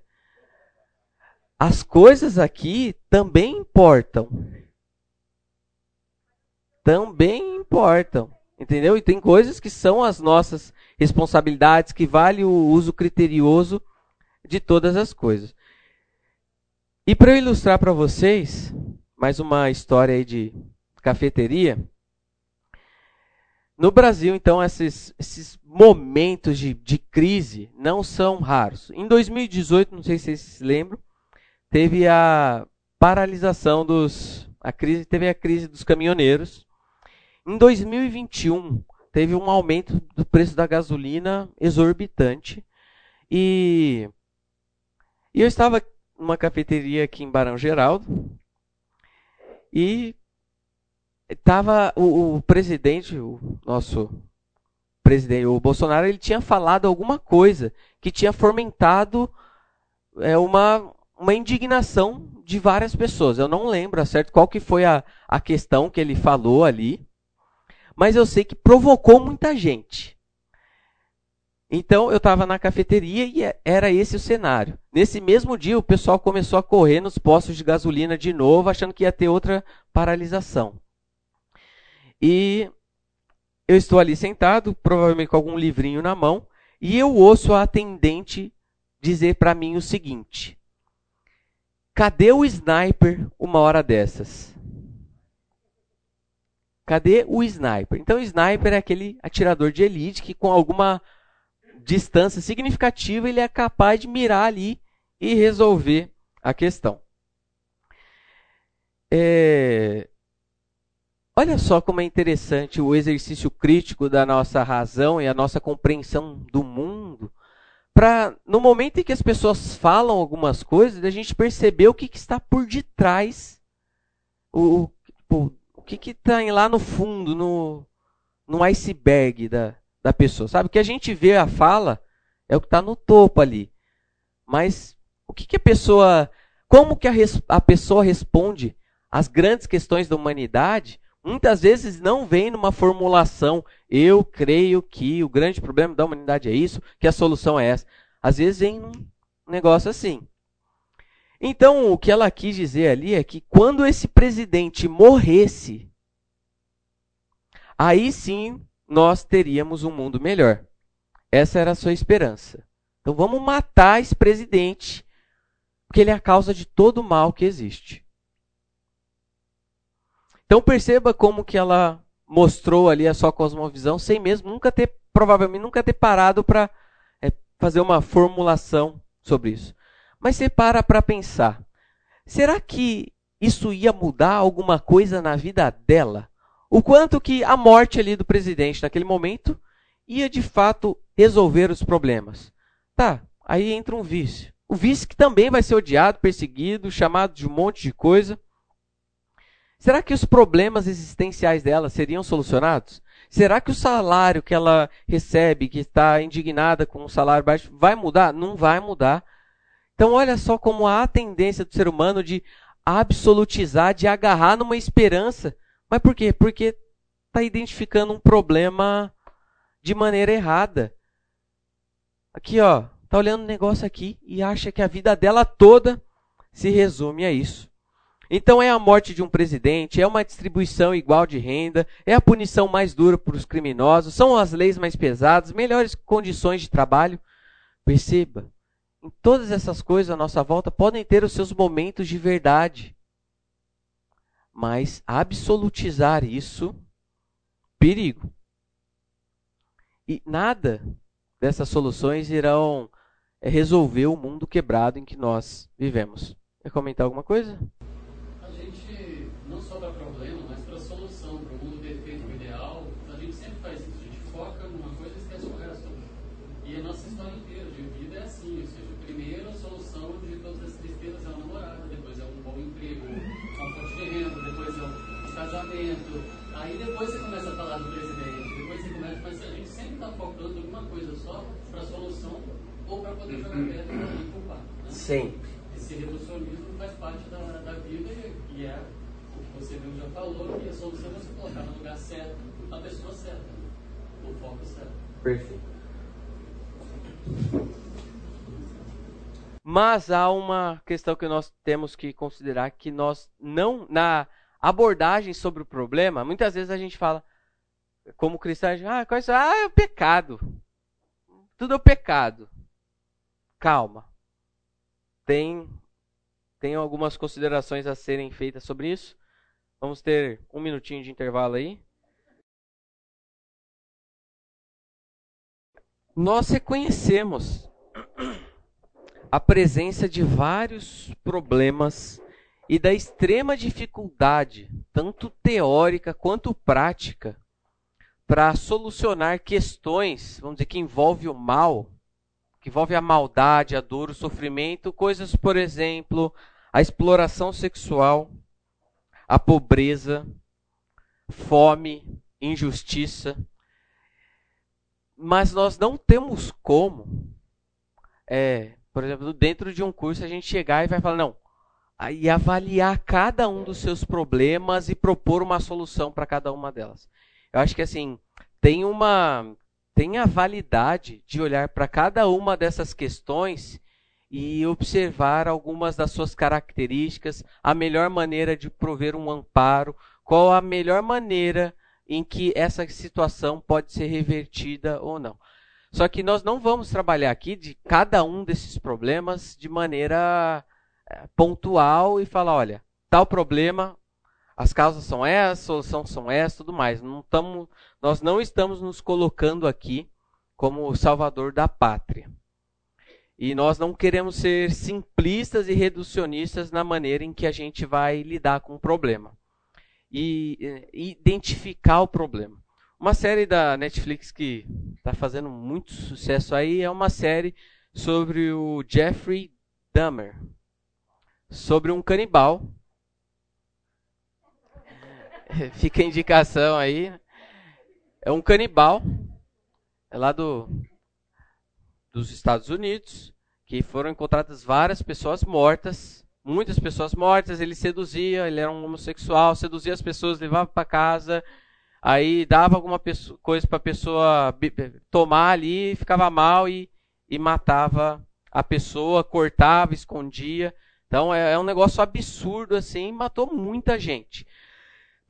As coisas aqui também importam. Também importam. Entendeu? E tem coisas que são as nossas responsabilidades, que vale o uso criterioso de todas as coisas. E para eu ilustrar para vocês, mais uma história aí de cafeteria. No Brasil, então, esses, esses momentos de, de crise não são raros. Em 2018, não sei se vocês se lembram, teve a paralisação dos. A crise, teve a crise dos caminhoneiros. Em 2021, teve um aumento do preço da gasolina exorbitante. E, e eu estava numa cafeteria aqui em Barão Geraldo e estava o, o, presidente, o nosso presidente, o Bolsonaro, ele tinha falado alguma coisa que tinha fomentado é, uma, uma indignação de várias pessoas. Eu não lembro certo qual que foi a, a questão que ele falou ali, mas eu sei que provocou muita gente. Então eu estava na cafeteria e é, era esse o cenário. Nesse mesmo dia, o pessoal começou a correr nos postos de gasolina de novo, achando que ia ter outra paralisação. E eu estou ali sentado, provavelmente com algum livrinho na mão, e eu ouço a atendente dizer para mim o seguinte: Cadê o sniper uma hora dessas? Cadê o sniper? Então, o sniper é aquele atirador de elite que, com alguma distância significativa, ele é capaz de mirar ali e resolver a questão. É... Olha só como é interessante o exercício crítico da nossa razão e a nossa compreensão do mundo. Para, no momento em que as pessoas falam algumas coisas, a gente perceber o que, que está por detrás, o, o, o que está lá no fundo, no, no iceberg da, da pessoa. Sabe? O que a gente vê a fala é o que está no topo ali. Mas o que, que a pessoa. Como que a, a pessoa responde às grandes questões da humanidade? Muitas vezes não vem numa formulação, eu creio que o grande problema da humanidade é isso, que a solução é essa. Às vezes vem um negócio assim. Então, o que ela quis dizer ali é que quando esse presidente morresse, aí sim nós teríamos um mundo melhor. Essa era a sua esperança. Então vamos matar esse presidente, porque ele é a causa de todo o mal que existe. Então perceba como que ela mostrou ali a sua cosmovisão sem mesmo nunca ter, provavelmente nunca ter parado para é, fazer uma formulação sobre isso. Mas você para para pensar, será que isso ia mudar alguma coisa na vida dela? o quanto que a morte ali do presidente naquele momento ia de fato resolver os problemas. Tá, aí entra um vice. O vice que também vai ser odiado, perseguido, chamado de um monte de coisa. Será que os problemas existenciais dela seriam solucionados? Será que o salário que ela recebe, que está indignada com um salário baixo, vai mudar? Não vai mudar. Então, olha só como há a tendência do ser humano de absolutizar, de agarrar numa esperança mas por quê? Porque está identificando um problema de maneira errada. Aqui, ó, tá olhando um negócio aqui e acha que a vida dela toda se resume a isso. Então é a morte de um presidente, é uma distribuição igual de renda, é a punição mais dura para os criminosos, são as leis mais pesadas, melhores condições de trabalho. Perceba, todas essas coisas à nossa volta podem ter os seus momentos de verdade. Mas absolutizar isso, perigo. E nada dessas soluções irão eh, resolver o mundo quebrado em que nós vivemos. Quer comentar alguma coisa? A gente não só dá problema, mas para solução, para o mundo perfeito, o ideal, a gente sempre faz isso. A gente foca numa coisa e esquece o resto. E a nossa história inteira de vida é assim, ou seja, primeiro a solução de todas as tristezas é a namorada, depois é um bom emprego, uma fonte de renda, casamento. Aí depois você começa a falar do presidente, depois você começa, mas a gente sempre está focando alguma coisa só para a solução ou para poder jogar pedra e culpar. Esse reducionismo faz parte da, da vida e, é o que você mesmo já falou, que a solução é você colocar no lugar certo a pessoa certa, o foco certo. Perfeito. Mas há uma questão que nós temos que considerar que nós não na abordagem sobre o problema, muitas vezes a gente fala, como cristão, ah, qual é, ah, é o pecado. Tudo é o pecado. Calma. Tem, tem algumas considerações a serem feitas sobre isso. Vamos ter um minutinho de intervalo aí. Nós reconhecemos a presença de vários problemas e da extrema dificuldade, tanto teórica quanto prática, para solucionar questões, vamos dizer, que envolve o mal, que envolve a maldade, a dor, o sofrimento, coisas, por exemplo, a exploração sexual, a pobreza, fome, injustiça. Mas nós não temos como, é, por exemplo, dentro de um curso a gente chegar e vai falar, não, e avaliar cada um dos seus problemas e propor uma solução para cada uma delas. Eu acho que assim, tem uma tem a validade de olhar para cada uma dessas questões e observar algumas das suas características, a melhor maneira de prover um amparo, qual a melhor maneira em que essa situação pode ser revertida ou não. Só que nós não vamos trabalhar aqui de cada um desses problemas de maneira é, pontual e falar, olha, tal problema, as causas são essas, a solução são essas, tudo mais. Não tamo, nós não estamos nos colocando aqui como salvador da pátria. E nós não queremos ser simplistas e reducionistas na maneira em que a gente vai lidar com o problema. E, e identificar o problema. Uma série da Netflix que está fazendo muito sucesso aí é uma série sobre o Jeffrey Dahmer sobre um canibal. Fica a indicação aí. É um canibal, é lá do, dos Estados Unidos, que foram encontradas várias pessoas mortas, muitas pessoas mortas. Ele seduzia, ele era um homossexual, seduzia as pessoas, levava para casa, aí dava alguma pessoa, coisa para a pessoa tomar ali, ficava mal e, e matava a pessoa, cortava, escondia. Então é, é um negócio absurdo assim, matou muita gente.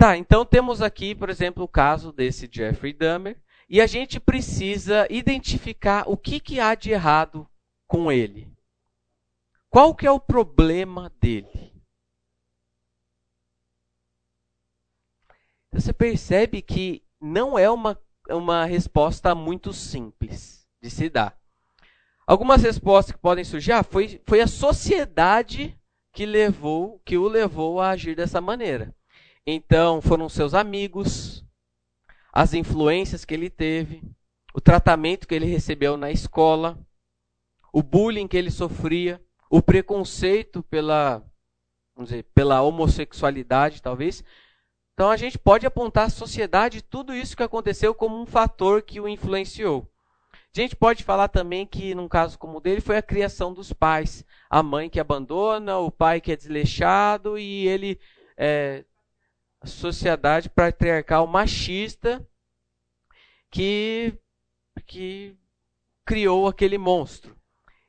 Tá, então temos aqui, por exemplo, o caso desse Jeffrey Dahmer, e a gente precisa identificar o que, que há de errado com ele. Qual que é o problema dele? Você percebe que não é uma, uma resposta muito simples de se dar. Algumas respostas que podem surgir, ah, foi, foi a sociedade que levou, que o levou a agir dessa maneira. Então, foram seus amigos, as influências que ele teve, o tratamento que ele recebeu na escola, o bullying que ele sofria, o preconceito pela, vamos dizer, pela homossexualidade, talvez. Então a gente pode apontar à sociedade tudo isso que aconteceu como um fator que o influenciou. A gente pode falar também que, num caso como o dele, foi a criação dos pais. A mãe que abandona, o pai que é desleixado e ele. É, sociedade patriarcal machista que, que criou aquele monstro.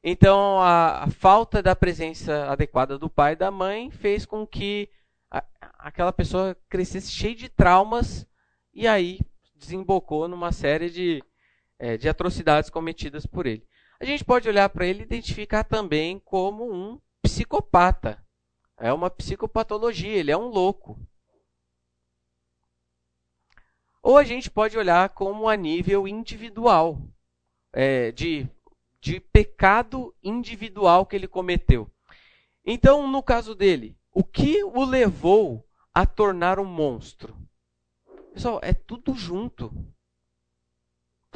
Então, a, a, falta da presença adequada do pai e da mãe fez com que a, aquela pessoa crescesse cheia de traumas e aí desembocou numa série de é, de atrocidades cometidas por ele. A gente pode olhar para ele e identificar também como um psicopata. É uma psicopatologia, ele é um louco. Ou a gente pode olhar como a nível individual, é, de, de pecado individual que ele cometeu. Então, no caso dele, o que o levou a tornar um monstro? Pessoal, é tudo junto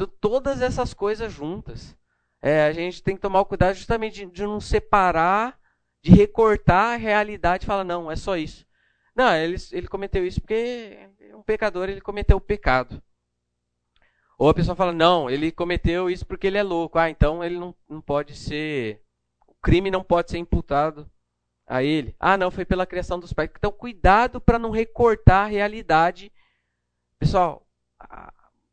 todas essas coisas juntas. É, a gente tem que tomar o cuidado justamente de, de, não separar, de recortar a realidade e falar, não, é só isso. Não, ele, ele cometeu isso porque pecador, ele cometeu o pecado. Ou a pessoa fala, não, ele cometeu isso porque ele é louco. Ah, então ele não, não pode ser. O crime não pode ser imputado a ele. Ah, não, foi pela criação dos pais. Então, cuidado para não recortar a realidade. Pessoal,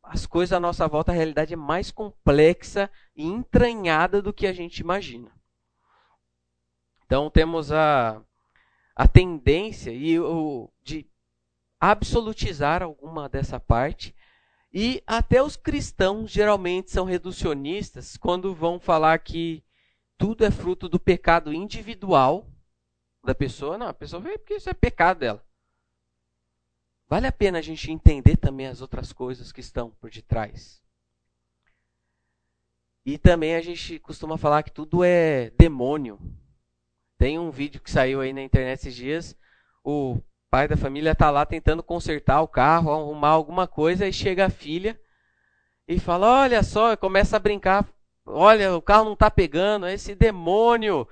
as coisas à nossa volta, a realidade é mais complexa e entranhada do que a gente imagina. Então temos a, a tendência e o, de absolutizar alguma dessa parte. E até os cristãos geralmente são reducionistas quando vão falar que tudo é fruto do pecado individual da pessoa. Não, a pessoa vê porque isso é pecado dela. Vale a pena a gente entender também as outras coisas que estão por detrás. E também a gente costuma falar que tudo é demônio. Tem um vídeo que saiu aí na internet esses dias. O pai da família está lá tentando consertar o carro, arrumar alguma coisa, e chega a filha e fala: Olha só, começa a brincar. Olha, o carro não está pegando, esse demônio,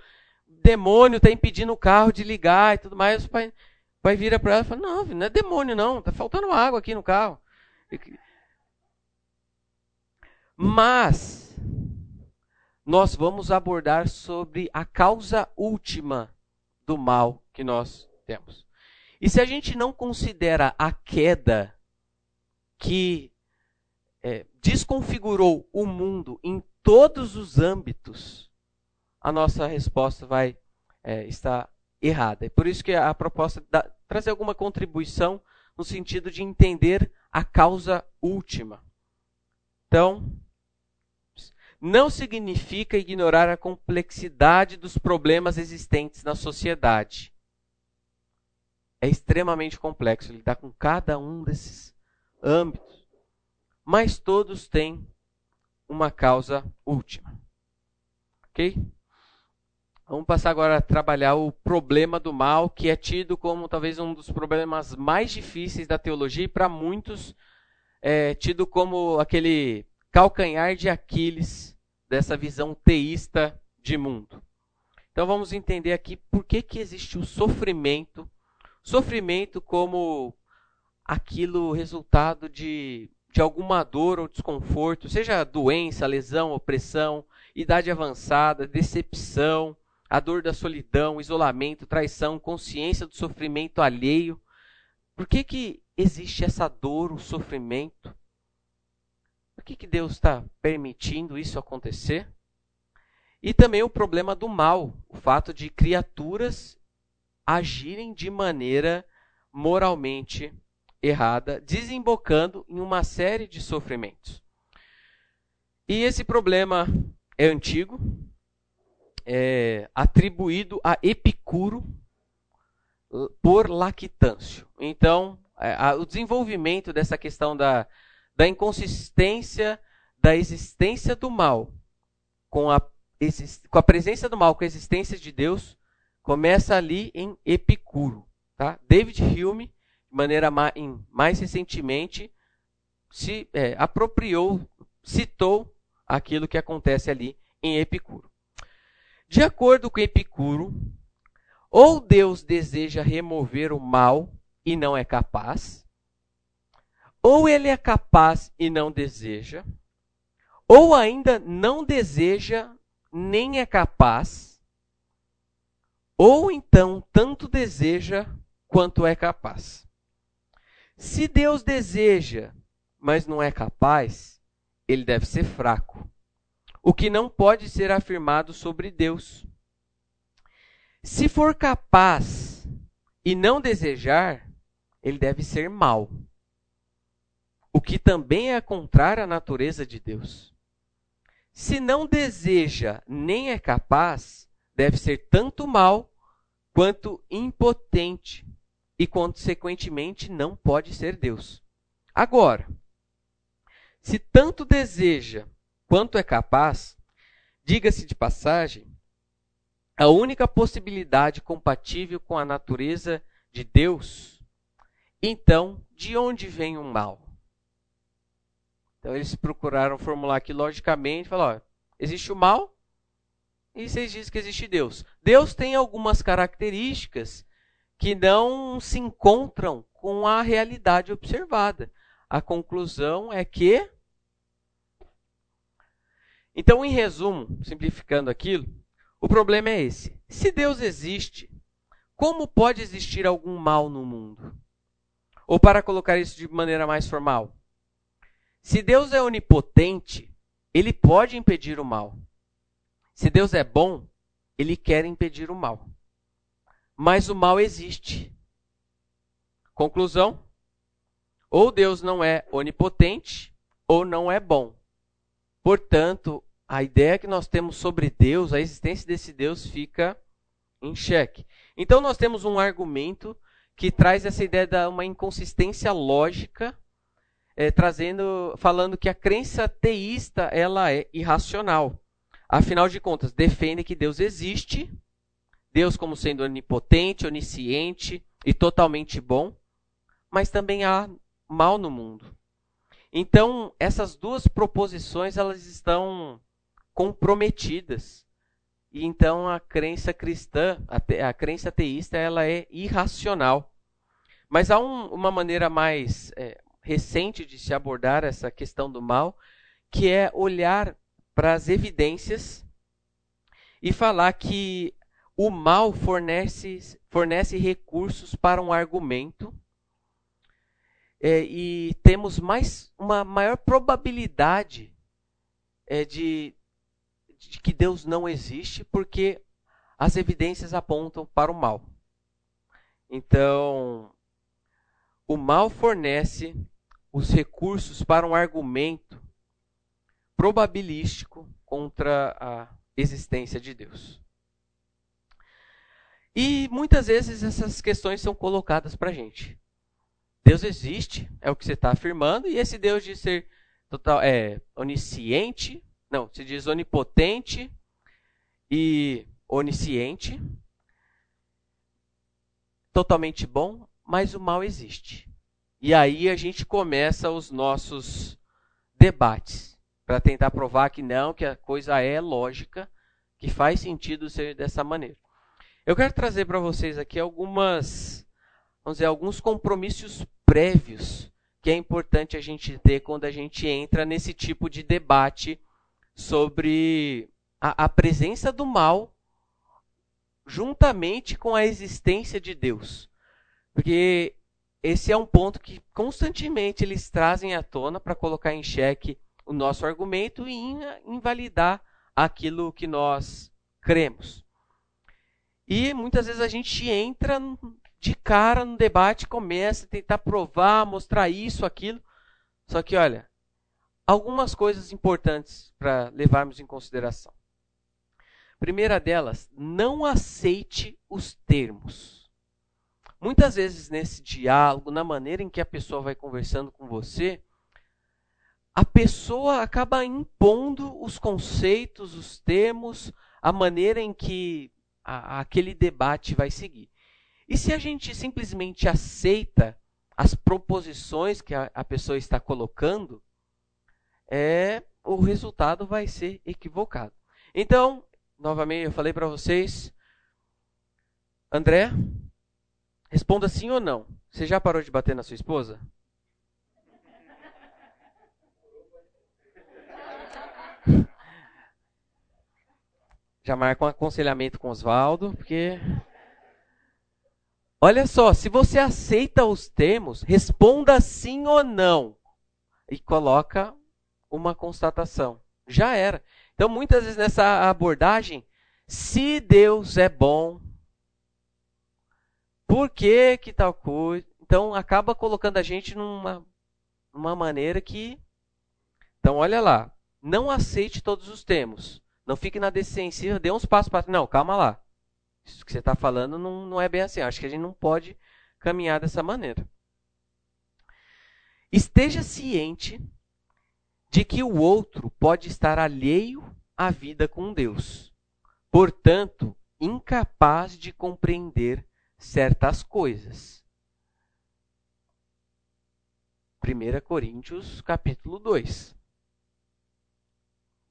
demônio está impedindo o carro de ligar e tudo mais. O pai, o pai vira para ela e fala: Não, não é demônio, não, está faltando água aqui no carro. Mas nós vamos abordar sobre a causa última do mal que nós temos. E se a gente não considera a queda que é, desconfigurou o mundo em todos os âmbitos, a nossa resposta vai é, estar errada. É por isso que a proposta da, trazer alguma contribuição no sentido de entender a causa última. Então, não significa ignorar a complexidade dos problemas existentes na sociedade. É extremamente complexo lidar com cada um desses âmbitos, mas todos têm uma causa última. Ok? Vamos passar agora a trabalhar o problema do mal, que é tido como talvez um dos problemas mais difíceis da teologia e para muitos é tido como aquele calcanhar de Aquiles dessa visão teísta de mundo. Então vamos entender aqui por que, que existe o sofrimento. Sofrimento como aquilo resultado de, de alguma dor ou desconforto, seja doença, lesão, opressão, idade avançada, decepção, a dor da solidão, isolamento, traição, consciência do sofrimento alheio. Por que, que existe essa dor, o sofrimento? Por que, que Deus está permitindo isso acontecer? E também o problema do mal, o fato de criaturas agirem de maneira moralmente errada, desembocando em uma série de sofrimentos. E esse problema é antigo, é atribuído a Epicuro por Lactâncio. Então, é, o desenvolvimento dessa questão da da inconsistência da existência do mal com a, com a presença do mal com a existência de Deus começa ali em Epicuro. Tá? David Hume, de maneira mais, recentemente, se é, apropriou, citou aquilo que acontece ali em Epicuro. De acordo com Epicuro, ou Deus deseja remover o mal e não é capaz, ou ele é capaz e não deseja, ou ainda não deseja nem é capaz, ou então tanto deseja quanto é capaz. Se Deus deseja, mas não é capaz, ele deve ser fraco, o que não pode ser afirmado sobre Deus. Se for capaz e não desejar, ele deve ser mau o que também é contrário à natureza de Deus. Se não deseja nem é capaz, deve ser tanto mal quanto impotente e, consequentemente, não pode ser Deus. Agora, se tanto deseja quanto é capaz, diga-se de passagem, a única possibilidade compatível com a natureza de Deus, então, de onde vem o mal? Então eles procuraram formular aqui logicamente, falar, ó, existe o mal e vocês dizem que existe Deus. Deus tem algumas características que não se encontram com a realidade observada. A conclusão é que Então, em resumo, simplificando aquilo, o problema é esse. Se Deus existe, como pode existir algum mal no mundo? Ou para colocar isso de maneira mais formal, se Deus é onipotente, ele pode impedir o mal. Se Deus é bom, ele quer impedir o mal. Mas o mal existe. Conclusão: ou Deus não é onipotente, ou não é bom. Portanto, a ideia que nós temos sobre Deus, a existência desse Deus, fica em xeque. Então, nós temos um argumento que traz essa ideia de uma inconsistência lógica é, trazendo, falando que a crença teísta ela é irracional. Afinal de contas, defende que Deus existe, Deus como sendo onipotente, onisciente, e totalmente bom, mas também há mal no mundo. Então, essas duas proposições elas estão comprometidas. E então a crença cristã, a, crença ateísta, ela é irracional. Mas há um, uma maneira mais é, recente de se abordar essa questão do mal, que é olhar para as evidências e falar que o mal fornece, fornece recursos para um argumento é, e temos mais uma maior probabilidade é, de, de que Deus não existe porque as evidências apontam para o mal. Então, o mal fornece os recursos para um argumento probabilístico contra a existência de Deus. E muitas vezes essas questões são colocadas para a gente. Deus existe, é o que você está afirmando, e esse Deus de ser total, é, onisciente, não, se diz onipotente e onisciente, totalmente bom, mas o mal existe. E aí a gente começa os nossos debates para tentar provar que não, que a coisa é lógica, que faz sentido ser dessa maneira. Eu quero trazer para vocês aqui algumas, vamos dizer, alguns compromissos prévios que é importante a gente ter quando a gente entra nesse tipo de debate sobre a, a presença do mal juntamente com a existência de Deus. Porque esse é um ponto que constantemente eles trazem à tona para colocar em xeque o nosso argumento e invalidar aquilo que nós cremos. E muitas vezes a gente entra de cara no debate, começa a tentar provar, mostrar isso, aquilo. Só que, olha, algumas coisas importantes para levarmos em consideração. Primeira delas, não aceite os termos. Muitas vezes nesse diálogo, na maneira em que a pessoa vai conversando com você, a pessoa acaba impondo os conceitos, os termos, a maneira em que a, aquele debate vai seguir. E se a gente simplesmente aceita as proposições que a, a pessoa está colocando, é, o resultado vai ser equivocado. Então, novamente, eu falei para vocês, André, responda sim ou não. Você já parou de bater na sua esposa? Já marca um aconselhamento com Oswaldo, porque. Olha só, se você aceita os termos, responda sim ou não. E coloca uma constatação. Já era. Então, muitas vezes nessa abordagem, se Deus é bom, por que que tal coisa? Então, acaba colocando a gente numa, numa maneira que. Então, olha lá. Não aceite todos os termos. Não fique na defensiva, dê uns passos para Não, calma lá. Isso que você está falando não, não é bem assim. Acho que a gente não pode caminhar dessa maneira. Esteja ciente de que o outro pode estar alheio à vida com Deus. Portanto, incapaz de compreender certas coisas. 1 Coríntios capítulo 2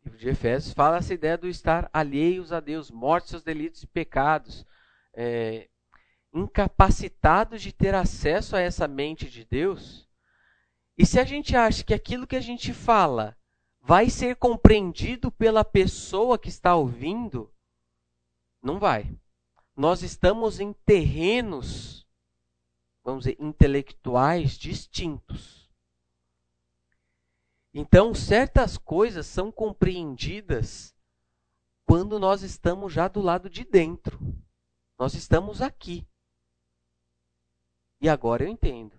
livro de Efésios, fala essa ideia do estar alheios a Deus, mortos seus delitos e pecados, é, incapacitados de ter acesso a essa mente de Deus. E se a gente acha que aquilo que a gente fala vai ser compreendido pela pessoa que está ouvindo, não vai. Nós estamos em terrenos, vamos dizer, intelectuais distintos. Então, certas coisas são compreendidas quando nós estamos já do lado de dentro. Nós estamos aqui. E agora eu entendo.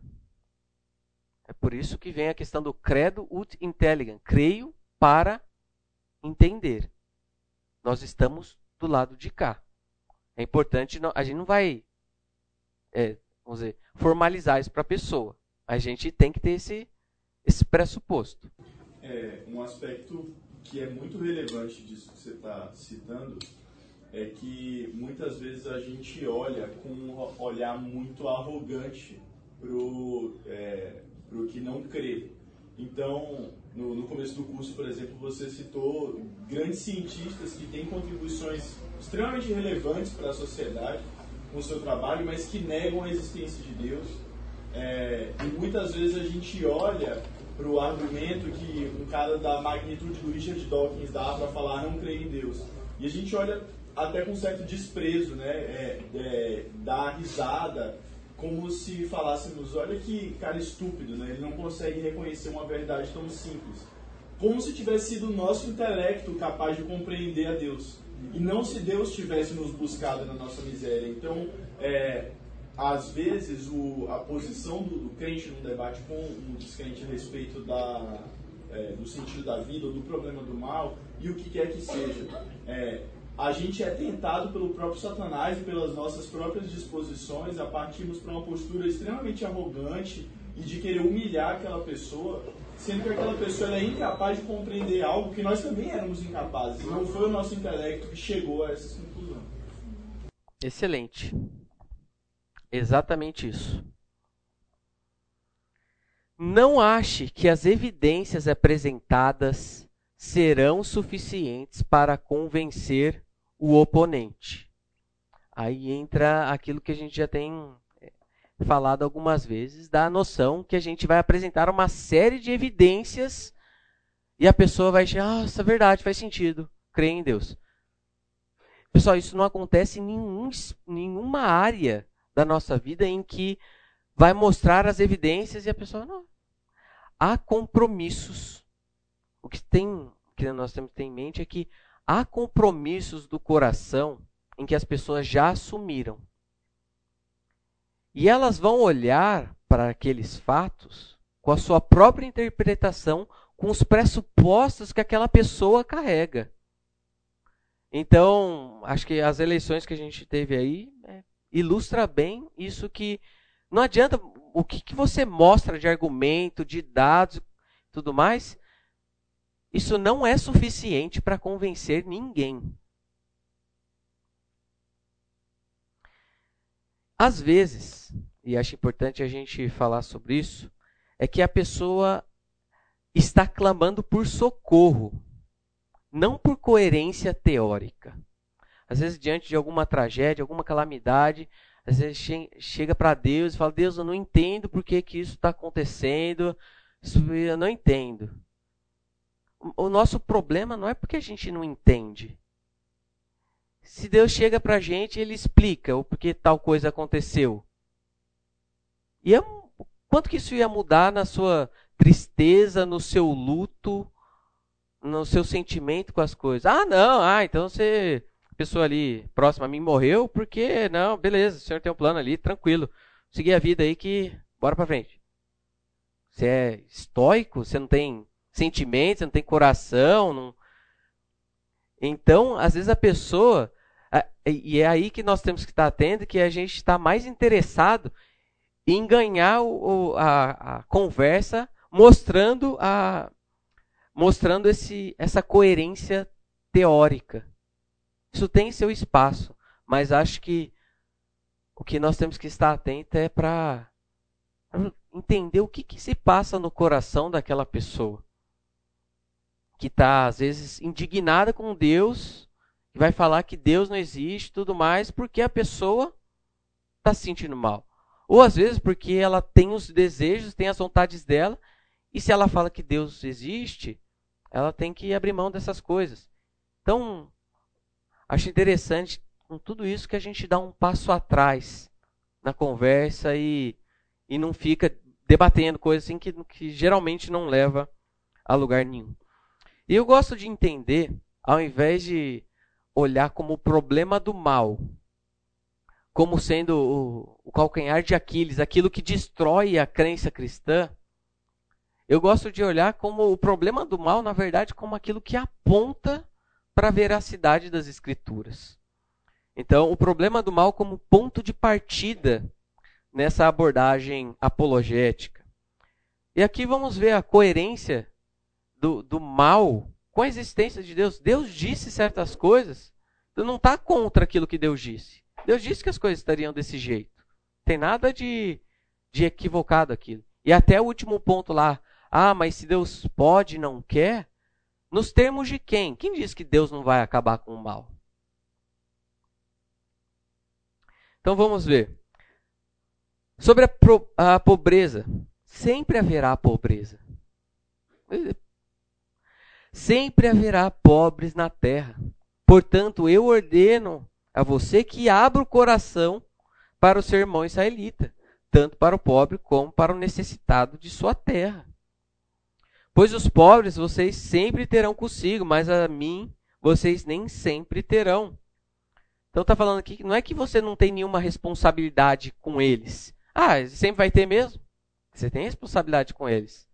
É por isso que vem a questão do credo ut intelligam. Creio para entender. Nós estamos do lado de cá. É importante, a gente não vai é, vamos dizer, formalizar isso para a pessoa. A gente tem que ter esse, esse pressuposto. É, um aspecto que é muito relevante disso que você está citando é que muitas vezes a gente olha com um olhar muito arrogante pro, é, pro que não crê. Então, no, no, começo do curso, por exemplo, você citou grandes cientistas que têm contribuições extremamente relevantes para a sociedade com o seu trabalho, mas que negam a existência de Deus. É, e muitas vezes a gente olha para o argumento que um cara da magnitude do Richard Dawkins dá para falar não crer em Deus. E a gente olha até com certo desprezo, né? É, é, dá risada, como se falássemos, olha que cara estúpido, né? Ele não consegue reconhecer uma verdade tão simples. Como se tivesse sido o nosso intelecto capaz de compreender a Deus. E não se Deus tivesse nos buscado na nossa miséria. Então, é, às vezes, o, a posição do, do, crente num debate com um descrente a respeito da, é, do sentido da vida do problema do mal, e o que quer que seja, é, a gente é tentado pelo próprio Satanás e pelas nossas próprias disposições a partirmos para uma postura extremamente arrogante e de querer humilhar aquela pessoa, sendo que aquela pessoa é incapaz de compreender algo que nós também éramos incapazes. Não foi o nosso intelecto que chegou a essa conclusão. Excelente. Exatamente isso. Não ache que as evidências apresentadas serão suficientes para convencer o oponente. Aí entra aquilo que a gente já tem é, falado algumas vezes, da noção que a gente vai apresentar uma série de evidências e a pessoa vai dizer, ah, essa é verdade, faz sentido, crê em Deus. Pessoal, isso não acontece em nenhum, nenhuma área da nossa vida em que vai mostrar as evidências e a pessoa não. Há compromissos. O que tem que nós temos que ter em mente é que há compromissos do coração em que as pessoas já assumiram. E elas vão olhar para aqueles fatos com a sua própria interpretação, com os pressupostos que aquela pessoa carrega. Então, acho que as eleições que a gente teve aí é, ilustra bem isso que não adianta o que, que você mostra de argumento, de dados, tudo mais, isso não é suficiente para convencer ninguém. Às vezes, e acho importante a gente falar sobre isso, é que a pessoa está clamando por socorro, não por coerência teórica. Às vezes, diante de alguma tragédia, alguma calamidade, às vezes chega para Deus e fala: Deus, eu não entendo por que, que isso está acontecendo, eu não entendo o nosso problema não é porque a gente não entende. Se Deus chega para a gente, ele explica o porquê tal coisa aconteceu. E é, quanto que isso ia mudar na sua tristeza, no seu luto, no seu sentimento com as coisas? Ah, não, ah, então você, pessoa ali próxima a mim morreu, porque não, beleza, o senhor tem um plano ali, tranquilo. Seguir a vida aí que bora para frente. Você é estoico, você não tem sentimentos, não tem coração. Não... Então, às vezes a pessoa. E é aí que nós temos que estar atento, que a gente está mais interessado em ganhar o, a, a conversa, mostrando, a, mostrando esse, essa coerência teórica. Isso tem seu espaço, mas acho que o que nós temos que estar atento é para entender o que, que se passa no coração daquela pessoa que está, às vezes, indignada com Deus, que vai falar que Deus não existe tudo mais, porque a pessoa está se sentindo mal. Ou às vezes porque ela tem os desejos, tem as vontades dela, e se ela fala que Deus existe, ela tem que abrir mão dessas coisas. Então, acho interessante com tudo isso que a gente dá um passo atrás na conversa e, e não fica debatendo coisas assim que, que geralmente não leva a lugar nenhum. E eu gosto de entender, ao invés de olhar como o problema do mal, como sendo o, o calcanhar de Aquiles, aquilo que destrói a crença cristã, eu gosto de olhar como o problema do mal, na verdade, como aquilo que aponta para a veracidade das Escrituras. Então, o problema do mal como ponto de partida nessa abordagem apologética. E aqui vamos ver a coerência do, do mal com a existência de Deus. Deus disse certas coisas não está contra aquilo que Deus disse. Deus disse que as coisas estariam desse jeito. Tem nada de, de equivocado aquilo. E até o último ponto lá. Ah, mas se Deus pode e não quer, nos termos de quem? Quem diz que Deus não vai acabar com o mal? Então vamos ver. Sobre a, pro, a pobreza. Sempre haverá pobreza. Sempre haverá pobres na terra. Portanto, eu ordeno a você que abra o coração para o seu irmão israelita, tanto para o pobre como para o necessitado de sua terra. Pois os pobres vocês sempre terão consigo, mas a mim vocês nem sempre terão. Então está falando aqui que não é que você não tem nenhuma responsabilidade com eles. Ah, sempre vai ter mesmo. Você tem responsabilidade com eles.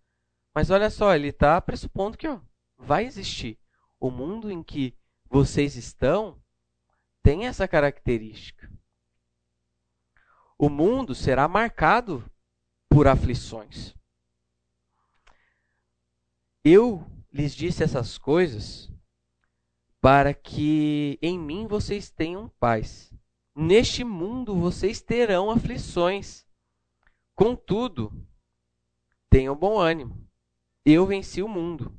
Mas olha só, ele está pressupondo que ó, vai existir. O mundo em que vocês estão tem essa característica. O mundo será marcado por aflições. Eu lhes disse essas coisas para que em mim vocês tenham paz. Neste mundo vocês terão aflições. Contudo, tenham bom ânimo. Eu venci o mundo.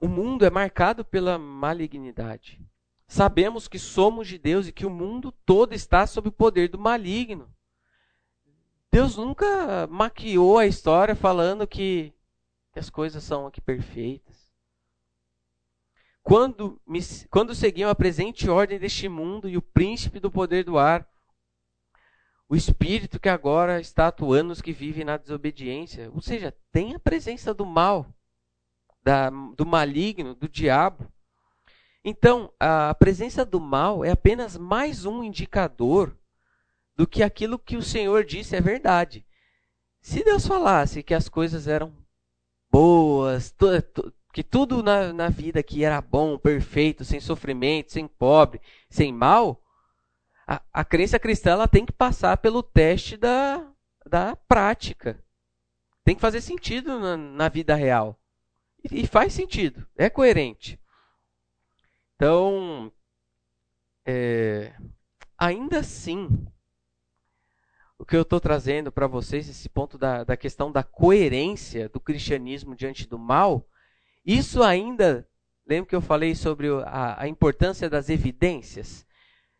O mundo é marcado pela malignidade. Sabemos que somos de Deus e que o mundo todo está sob o poder do maligno. Deus nunca maquiou a história falando que, as coisas são aqui perfeitas. Quando, me, quando seguiam a presente ordem deste mundo e o príncipe do poder do ar, o espírito que agora está atuando nos que vivem na desobediência, ou seja, tem a presença do mal, da, do maligno, do diabo. Então, a presença do mal é apenas mais um indicador do que aquilo que o Senhor disse é verdade. Se Deus falasse que as coisas eram boas, que tudo na, na vida aqui era bom, perfeito, sem sofrimento, sem pobre, sem mal, a, a crença cristã ela tem que passar pelo teste da, da prática. Tem que fazer sentido na, na vida real. E, e faz sentido, é coerente. Então, é, ainda assim, o que eu estou trazendo para vocês, esse ponto da, da questão da coerência do cristianismo diante do mal, isso ainda, lembra que eu falei sobre a, a importância das evidências?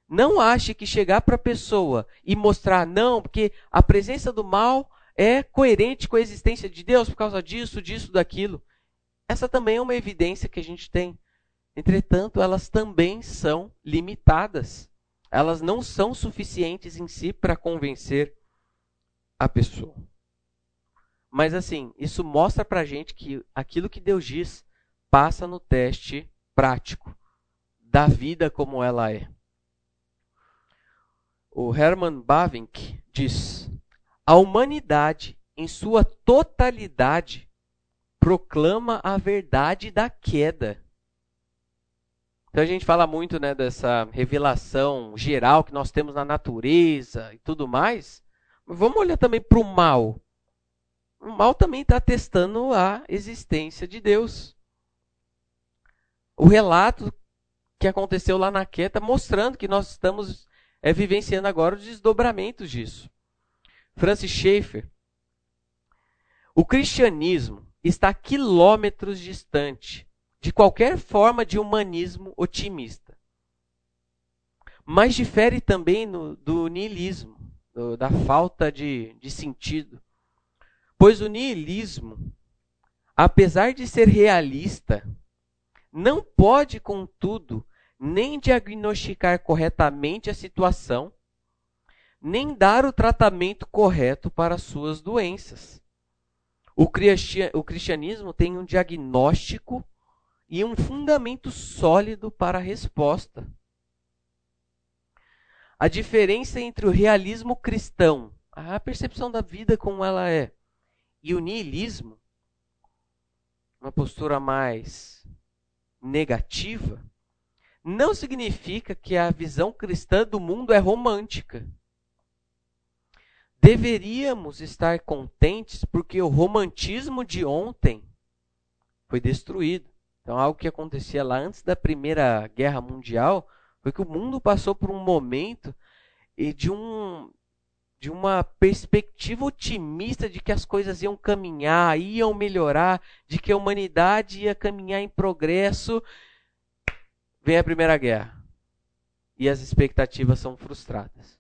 Não ache que chegar para a pessoa e mostrar, não, porque a presença do mal é coerente com a existência de Deus por causa disso, disso, daquilo. Essa também é uma evidência que a gente tem. Entretanto, elas também são limitadas elas não são suficientes em si para convencer a pessoa. Mas assim, isso mostra para a gente que aquilo que Deus diz passa no teste prático da vida como ela é. O Herman Bavinck diz: a humanidade, em sua totalidade, proclama a verdade da queda então a gente fala muito né, dessa revelação geral que nós temos na natureza e tudo mais. Vamos olhar também para o mal. O mal também está testando a existência de Deus. O relato que aconteceu lá na queda mostrando que nós estamos é, vivenciando agora os desdobramentos disso. Francis Schaeffer. O cristianismo está quilômetros distante de qualquer forma de humanismo otimista. Mas difere também no, do niilismo, do, da falta de, de sentido. Pois o niilismo, apesar de ser realista, não pode, contudo, nem diagnosticar corretamente a situação, nem dar o tratamento correto para suas doenças. O cristianismo tem um diagnóstico e um fundamento sólido para a resposta. A diferença entre o realismo cristão, a percepção da vida como ela é, e o niilismo, uma postura mais negativa, não significa que a visão cristã do mundo é romântica. Deveríamos estar contentes porque o romantismo de ontem foi destruído Então, algo que acontecia lá antes da Primeira Guerra Mundial foi que o mundo passou por um momento de um de uma perspectiva otimista de que as coisas iam caminhar, iam melhorar, de que a humanidade ia caminhar em progresso, vem a Primeira Guerra. E as expectativas são frustradas.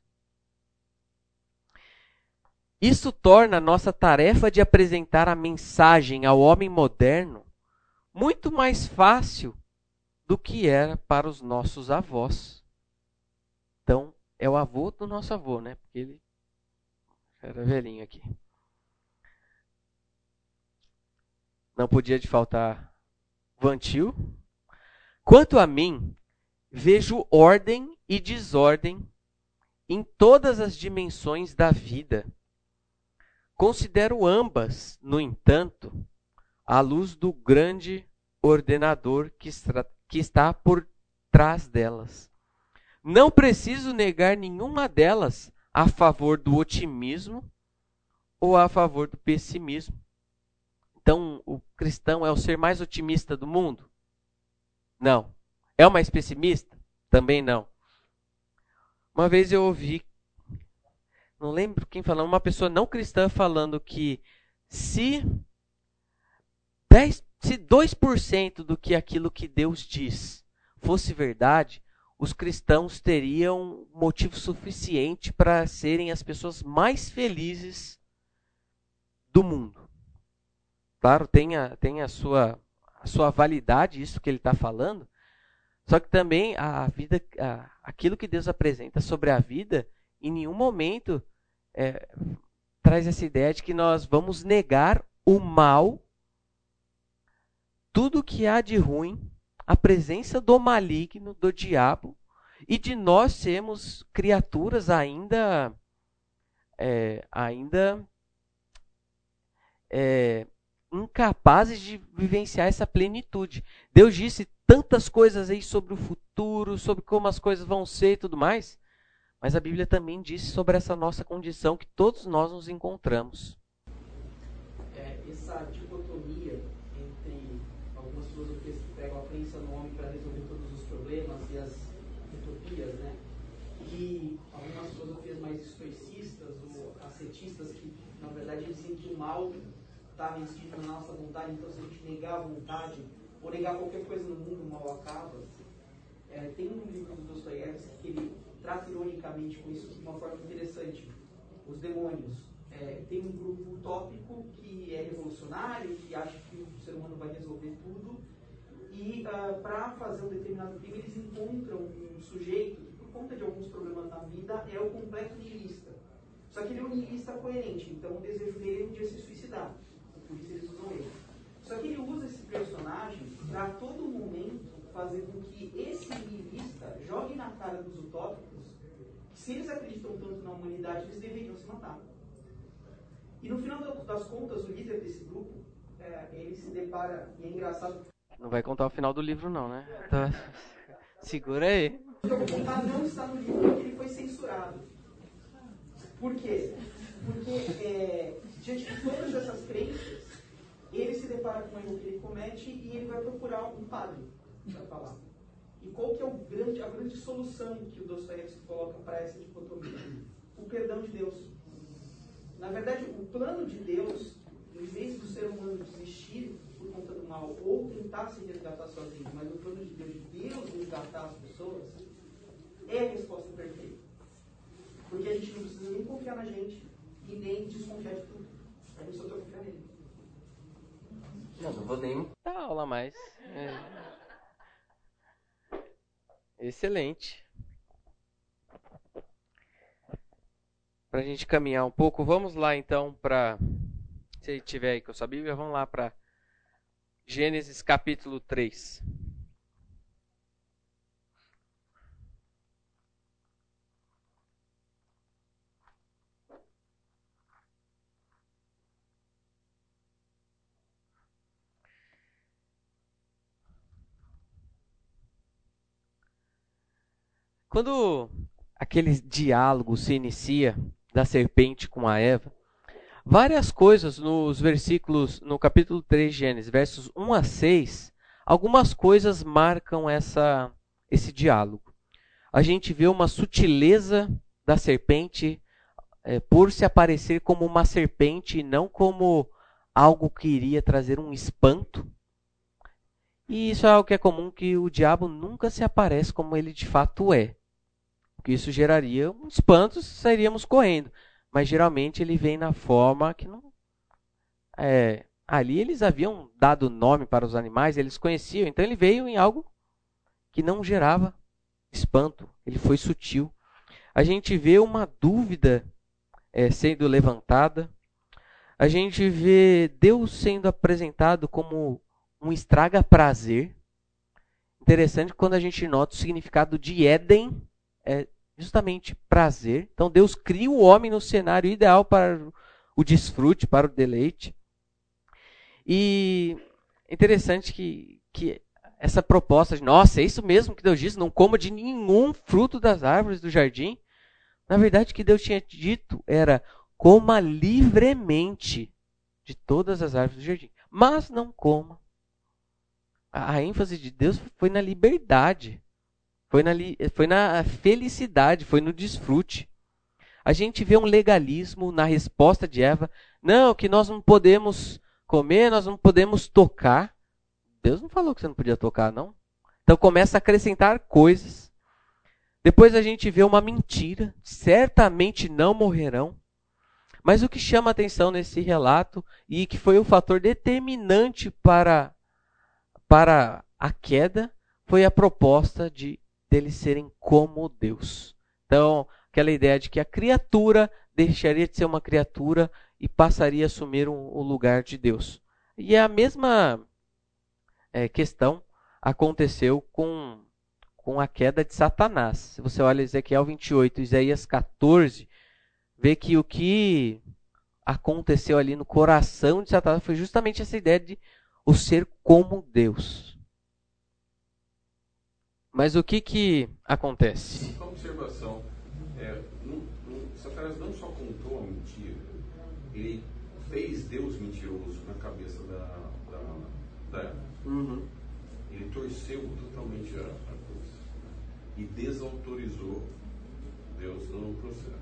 Isso torna a nossa tarefa de apresentar a mensagem ao homem moderno muito mais fácil do que era para os nossos avós. Então, é o avô do nosso avô, né? Porque ele era velhinho aqui. Não podia de faltar Vantil. Quanto a mim, vejo ordem e desordem em todas as dimensões da vida. Considero ambas, no entanto, à luz do grande ordenador que está por trás delas. Não preciso negar nenhuma delas a favor do otimismo ou a favor do pessimismo. Então, o cristão é o ser mais otimista do mundo? Não. É o mais pessimista? Também não. Uma vez eu ouvi, não lembro quem falando, uma pessoa não cristã falando que se 10, se 2% do que aquilo que Deus diz fosse verdade, os cristãos teriam motivo suficiente para serem as pessoas mais felizes do mundo. Claro, tem a, tem a, sua, a sua validade, isso que ele está falando, só que também a vida, a, aquilo que Deus apresenta sobre a vida, em nenhum momento é, traz essa ideia de que nós vamos negar o mal, tudo que há de ruim a presença do maligno, do diabo, e de nós sermos criaturas ainda é, ainda é, incapazes de vivenciar essa plenitude. Deus disse tantas coisas aí sobre o futuro, sobre como as coisas vão ser e tudo mais, mas a Bíblia também disse sobre essa nossa condição que todos nós nos encontramos. É, essa dicotomia crença no homem para resolver todos os problemas e as utopias, né? E algumas filosofias mais estoicistas ou ascetistas que, na verdade, dizem que o mal está inscrito na nossa vontade, então se a gente negar a vontade ou negar qualquer coisa no mundo, o mal acaba. É, tem um livro do Dostoiévski que ele trata ironicamente com isso de uma forma interessante. Os demônios. É, tem um grupo utópico que é revolucionário, que acha que o ser humano vai resolver tudo, e uh, ah, para fazer um determinado crime eles encontram um sujeito que, por conta de alguns problemas na vida, é o completo nihilista. Só que ele é um nihilista coerente, então o desejo dele é um dia se suicidar. Por isso eles usam ele. Só que ele usa esse personagem para a todo momento fazer com que esse nihilista jogue na cara dos utópicos que se eles acreditam tanto na humanidade, eles deveriam se matar. E no final das contas, o líder desse grupo, é, ele se depara, e é engraçado não vai contar o final do livro, não, né? Então, segura aí. O que eu vou contar não está no livro porque ele foi censurado. Por quê? Porque, é, diante de todas essas crenças, ele se depara com o erro que ele comete e ele vai procurar um padre para falar. E qual que é grande, a grande solução que o Dostoiévski coloca para essa dicotomia? O perdão de Deus. Na verdade, o plano de Deus, em vez do ser humano desistir por conta do mal ou tentar se resgatar sozinho, mas o plano de Deus de Deus resgatar as pessoas é a resposta perfeita. Porque a gente não precisa nem confiar na gente e nem desconfiar de tudo. A gente só tem que confiar nele. Não, não vou nem dar aula mais. É. Excelente. Para a gente caminhar um pouco, vamos lá então para. Se tiver aí com a sua Bíblia, vamos lá para Gênesis capítulo 3. Quando aquele diálogo se inicia da serpente com a Eva, várias coisas nos versículos, no capítulo 3 de Gênesis, versos 1 a 6, algumas coisas marcam essa, esse diálogo. A gente vê uma sutileza da serpente é, por se aparecer como uma serpente e não como algo que iria trazer um espanto. E isso é algo que é comum que o diabo nunca se aparece como ele de fato é. Porque isso geraria um espanto, sairíamos correndo. Mas geralmente ele vem na forma que não. É, ali eles haviam dado nome para os animais, eles conheciam, então ele veio em algo que não gerava espanto, ele foi sutil. A gente vê uma dúvida é, sendo levantada, a gente vê Deus sendo apresentado como um estraga prazer. Interessante quando a gente nota o significado de Éden é justamente prazer. Então Deus cria o homem no cenário ideal para o desfrute, para o deleite. E interessante que, que essa proposta de, nossa, é isso mesmo que Deus disse, não coma de nenhum fruto das árvores do jardim. Na verdade, o que Deus tinha dito era, coma livremente de todas as árvores do jardim, mas não coma. A, a ênfase de Deus foi na liberdade, foi na, foi na felicidade, foi no desfrute. A gente vê um legalismo na resposta de Eva, não, que nós não podemos comer, nós não podemos tocar. Deus não falou que você não podia tocar, não. Então começa a acrescentar coisas. Depois a gente vê uma mentira, certamente não morrerão. Mas o que chama atenção nesse relato e que foi o fator determinante para, para a queda foi a proposta de deles serem como Deus. Então, aquela ideia de que a criatura deixaria de ser uma criatura e passaria a assumir um, o lugar de Deus. E a mesma é, questão aconteceu com, com a queda de Satanás. Se você olha Ezequiel 28, Isaías 14, vê que o que aconteceu ali no coração de Satanás foi justamente essa ideia de o ser como Deus. Mas o que que acontece? Uma observação. É, não, não, Satanás não só contou a mentira, ele fez Deus mentiroso na cabeça da, da, da uhum. Ele torceu totalmente a, a coisa e desautorizou Deus no processo.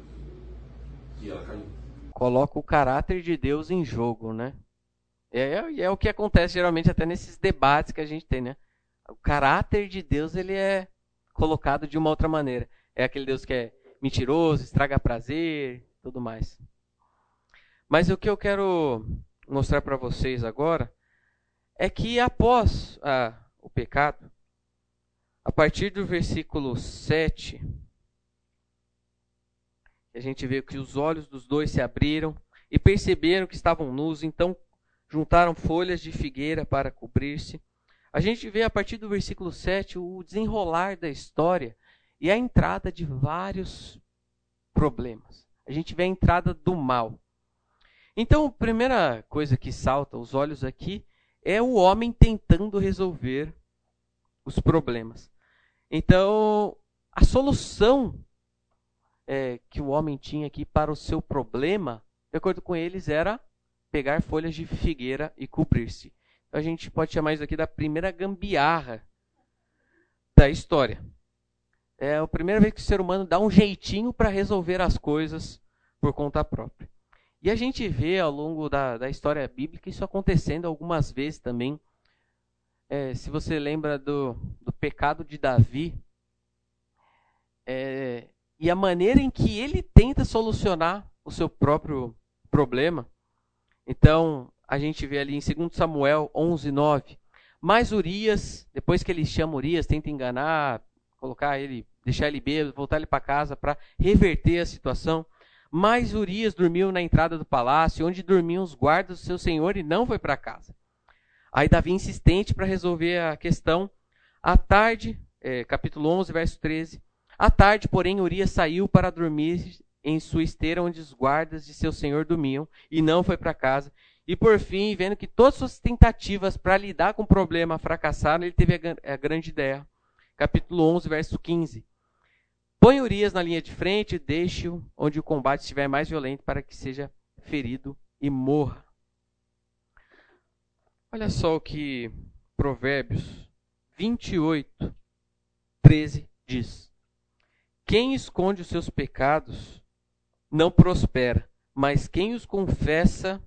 E ela caiu. Coloca o caráter de Deus em jogo, né? É, é, é o que acontece geralmente até nesses debates que a gente tem, né? O caráter de Deus ele é colocado de uma outra maneira. É aquele Deus que é mentiroso, estraga prazer, tudo mais. Mas o que eu quero mostrar para vocês agora é que após a, o pecado, a partir do versículo 7, a gente vê que os olhos dos dois se abriram e perceberam que estavam nus, então juntaram folhas de figueira para cobrir-se. A gente vê a partir do versículo 7 o desenrolar da história e a entrada de vários problemas. A gente vê a entrada do mal. Então, a primeira coisa que salta aos olhos aqui é o homem tentando resolver os problemas. Então, a solução é, que o homem tinha aqui para o seu problema, de acordo com eles, era pegar folhas de figueira e cobrir-se. A gente pode chamar isso aqui da primeira gambiarra da história. É a primeira vez que o ser humano dá um jeitinho para resolver as coisas por conta própria. E a gente vê ao longo da, da história bíblica isso acontecendo algumas vezes também. É, se você lembra do, do pecado de Davi, é, e a maneira em que ele tenta solucionar o seu próprio problema. Então, a gente vê ali em 2 Samuel 11, 9. Mas Urias, depois que ele chama Urias, tenta enganar, colocar ele, deixar ele bêbado, voltar ele para casa para reverter a situação. Mas Urias dormiu na entrada do palácio, onde dormiam os guardas do seu senhor, e não foi para casa. Aí Davi, insistente para resolver a questão, à tarde, é, capítulo 11, verso 13. À tarde, porém, Urias saiu para dormir em sua esteira, onde os guardas de seu senhor dormiam, e não foi para casa. E por fim, vendo que todas suas tentativas para lidar com o problema fracassaram, ele teve a, grande ideia. Capítulo 11, verso 15. Põe Urias na linha de frente e deixe-o onde o combate estiver mais violento para que seja ferido e morra. Olha só o que Provérbios 28, 13 diz: Quem esconde os seus pecados não prospera, mas quem os confessa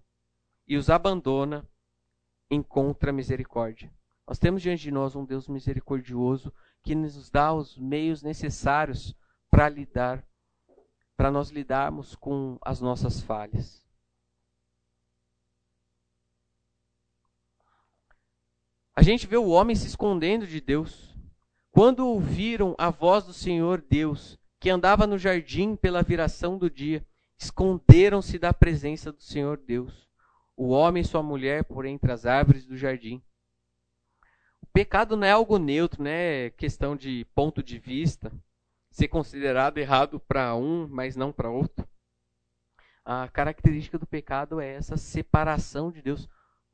e os abandona encontra misericórdia. Nós temos diante de nós um Deus misericordioso que nos dá os meios necessários para lidar, para nós lidarmos com as nossas falhas. A gente vê o homem se escondendo de Deus. Quando ouviram a voz do Senhor Deus, que andava no jardim pela viração do dia, esconderam-se da presença do Senhor Deus. O homem e sua mulher por entre as árvores do jardim. O pecado não é algo neutro, não é questão de ponto de vista, ser considerado errado para um, mas não para outro. A característica do pecado é essa separação de Deus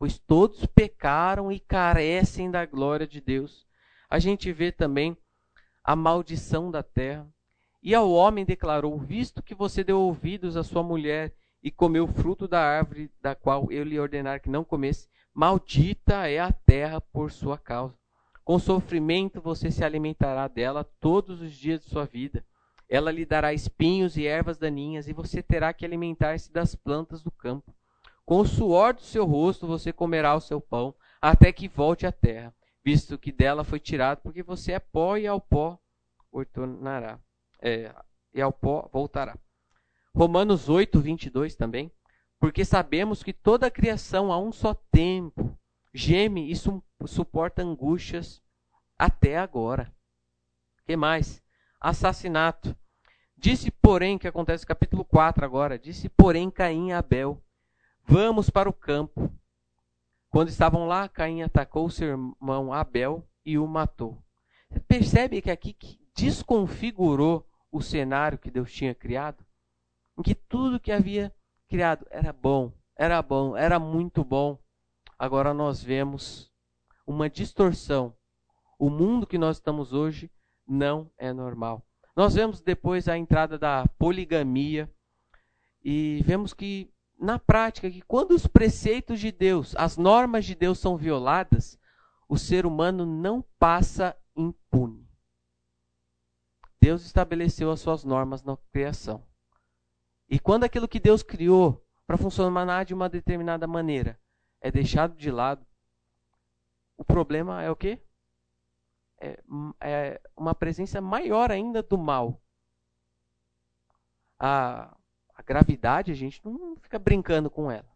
pois todos pecaram e carecem da glória de Deus. A gente vê também a maldição da terra. E ao homem declarou: Visto que você deu ouvidos à sua mulher e comeu o fruto da árvore da qual eu lhe ordenar que não comesse, maldita é a terra por sua causa. Com sofrimento você se alimentará dela todos os dias de sua vida. Ela lhe dará espinhos e ervas daninhas, e você terá que alimentar-se das plantas do campo. Com o suor do seu rosto você comerá o seu pão, até que volte à terra, visto que dela foi tirado, porque você é pó e ao pó retornará. É, e ao pó voltará. Romanos 8, 22 também. Porque sabemos que toda a criação a um só tempo geme e su suporta angústias até agora. que mais? Assassinato. Disse, porém, que acontece no capítulo 4 agora, disse, porém, Caim a Abel, Vamos para o campo. Quando estavam lá, Caim atacou seu irmão Abel e o matou. Percebe que aqui desconfigurou o cenário que Deus tinha criado? Em que tudo que havia criado era bom, era bom, era muito bom. Agora nós vemos uma distorção. O mundo que nós estamos hoje não é normal. Nós vemos depois a entrada da poligamia e vemos que na prática que quando os preceitos de Deus, as normas de Deus são violadas, o ser humano não passa impune. Deus estabeleceu as suas normas na criação. E quando aquilo que Deus criou para funcionar de uma determinada maneira é deixado de lado, o problema é o quê? É, é uma presença maior ainda do mal. A, a gravidade, a gente não fica brincando com ela.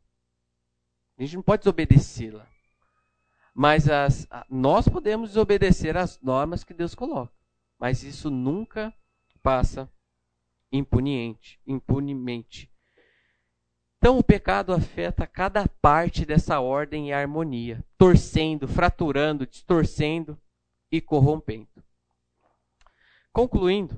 A gente não pode desobedecê-la. Mas as, nós podemos desobedecer as normas que Deus coloca. Mas isso nunca passa impunemente, impunemente. Então o pecado afeta cada parte dessa ordem e harmonia, torcendo, fraturando, distorcendo e corrompendo. Concluindo,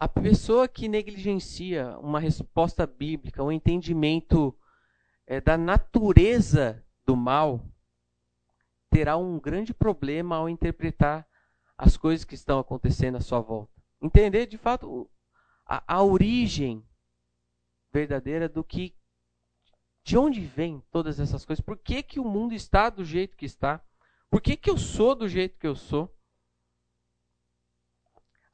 A pessoa que negligencia uma resposta bíblica, um entendimento é, da natureza do mal, terá um grande problema ao interpretar as coisas que estão acontecendo à sua volta. Entender de fato a, a origem verdadeira do que de onde vem todas essas coisas? Por que, que o mundo está do jeito que está? Por que, que eu sou do jeito que eu sou?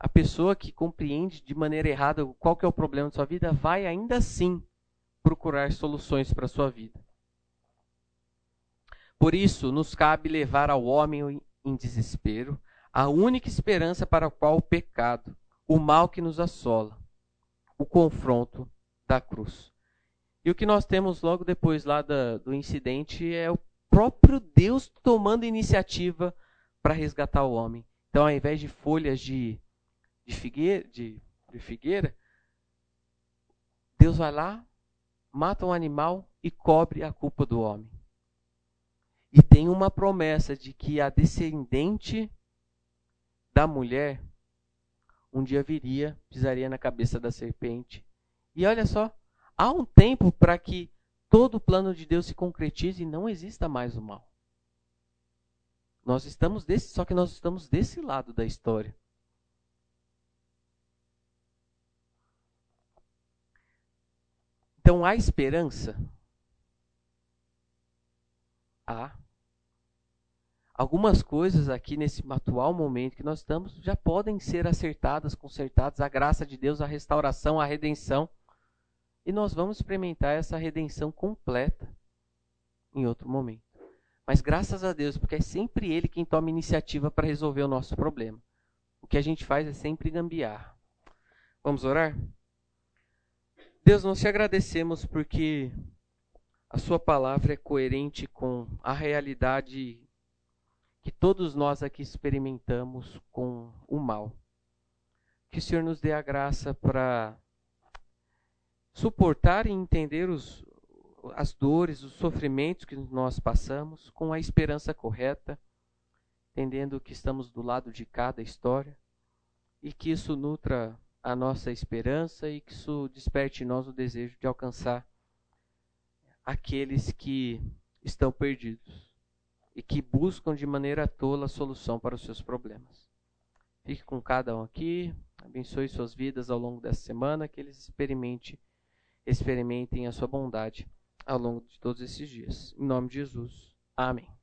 a pessoa que compreende de maneira errada qual que é o problema da sua vida vai ainda assim procurar soluções para a sua vida. Por isso, nos cabe levar ao homem em desespero a única esperança para a qual o pecado, o mal que nos assola, o confronto da cruz. E o que nós temos logo depois lá do incidente é o próprio Deus tomando iniciativa para resgatar o homem. Então, ao invés de folhas de de figueira, de, de figueira, Deus vai lá, mata um animal e cobre a culpa do homem. E tem uma promessa de que a descendente da mulher um dia viria, pisaria na cabeça da serpente. E olha só, há um tempo para que todo o plano de Deus se concretize e não exista mais o mal. Nós estamos desse, só que nós estamos desse lado da história. Então há esperança? Há. Algumas coisas aqui nesse atual momento que nós estamos já podem ser acertadas, consertadas, a graça de Deus, a restauração, a redenção. E nós vamos experimentar essa redenção completa em outro momento. Mas graças a Deus, porque é sempre Ele quem toma iniciativa para resolver o nosso problema. O que a gente faz é sempre gambiar. Vamos orar? Deus, nós te agradecemos porque a Sua palavra é coerente com a realidade que todos nós aqui experimentamos com o mal. Que o Senhor nos dê a graça para suportar e entender os, as dores, os sofrimentos que nós passamos com a esperança correta, entendendo que estamos do lado de cada história e que isso nutra a nossa esperança e que isso desperte em nós o desejo de alcançar aqueles que estão perdidos e que buscam de maneira tola a solução para os seus problemas. Fique com cada um aqui, abençoe suas vidas ao longo dessa semana, que eles experimentem, experimentem a sua bondade ao longo de todos esses dias. Em nome de Jesus. Amém.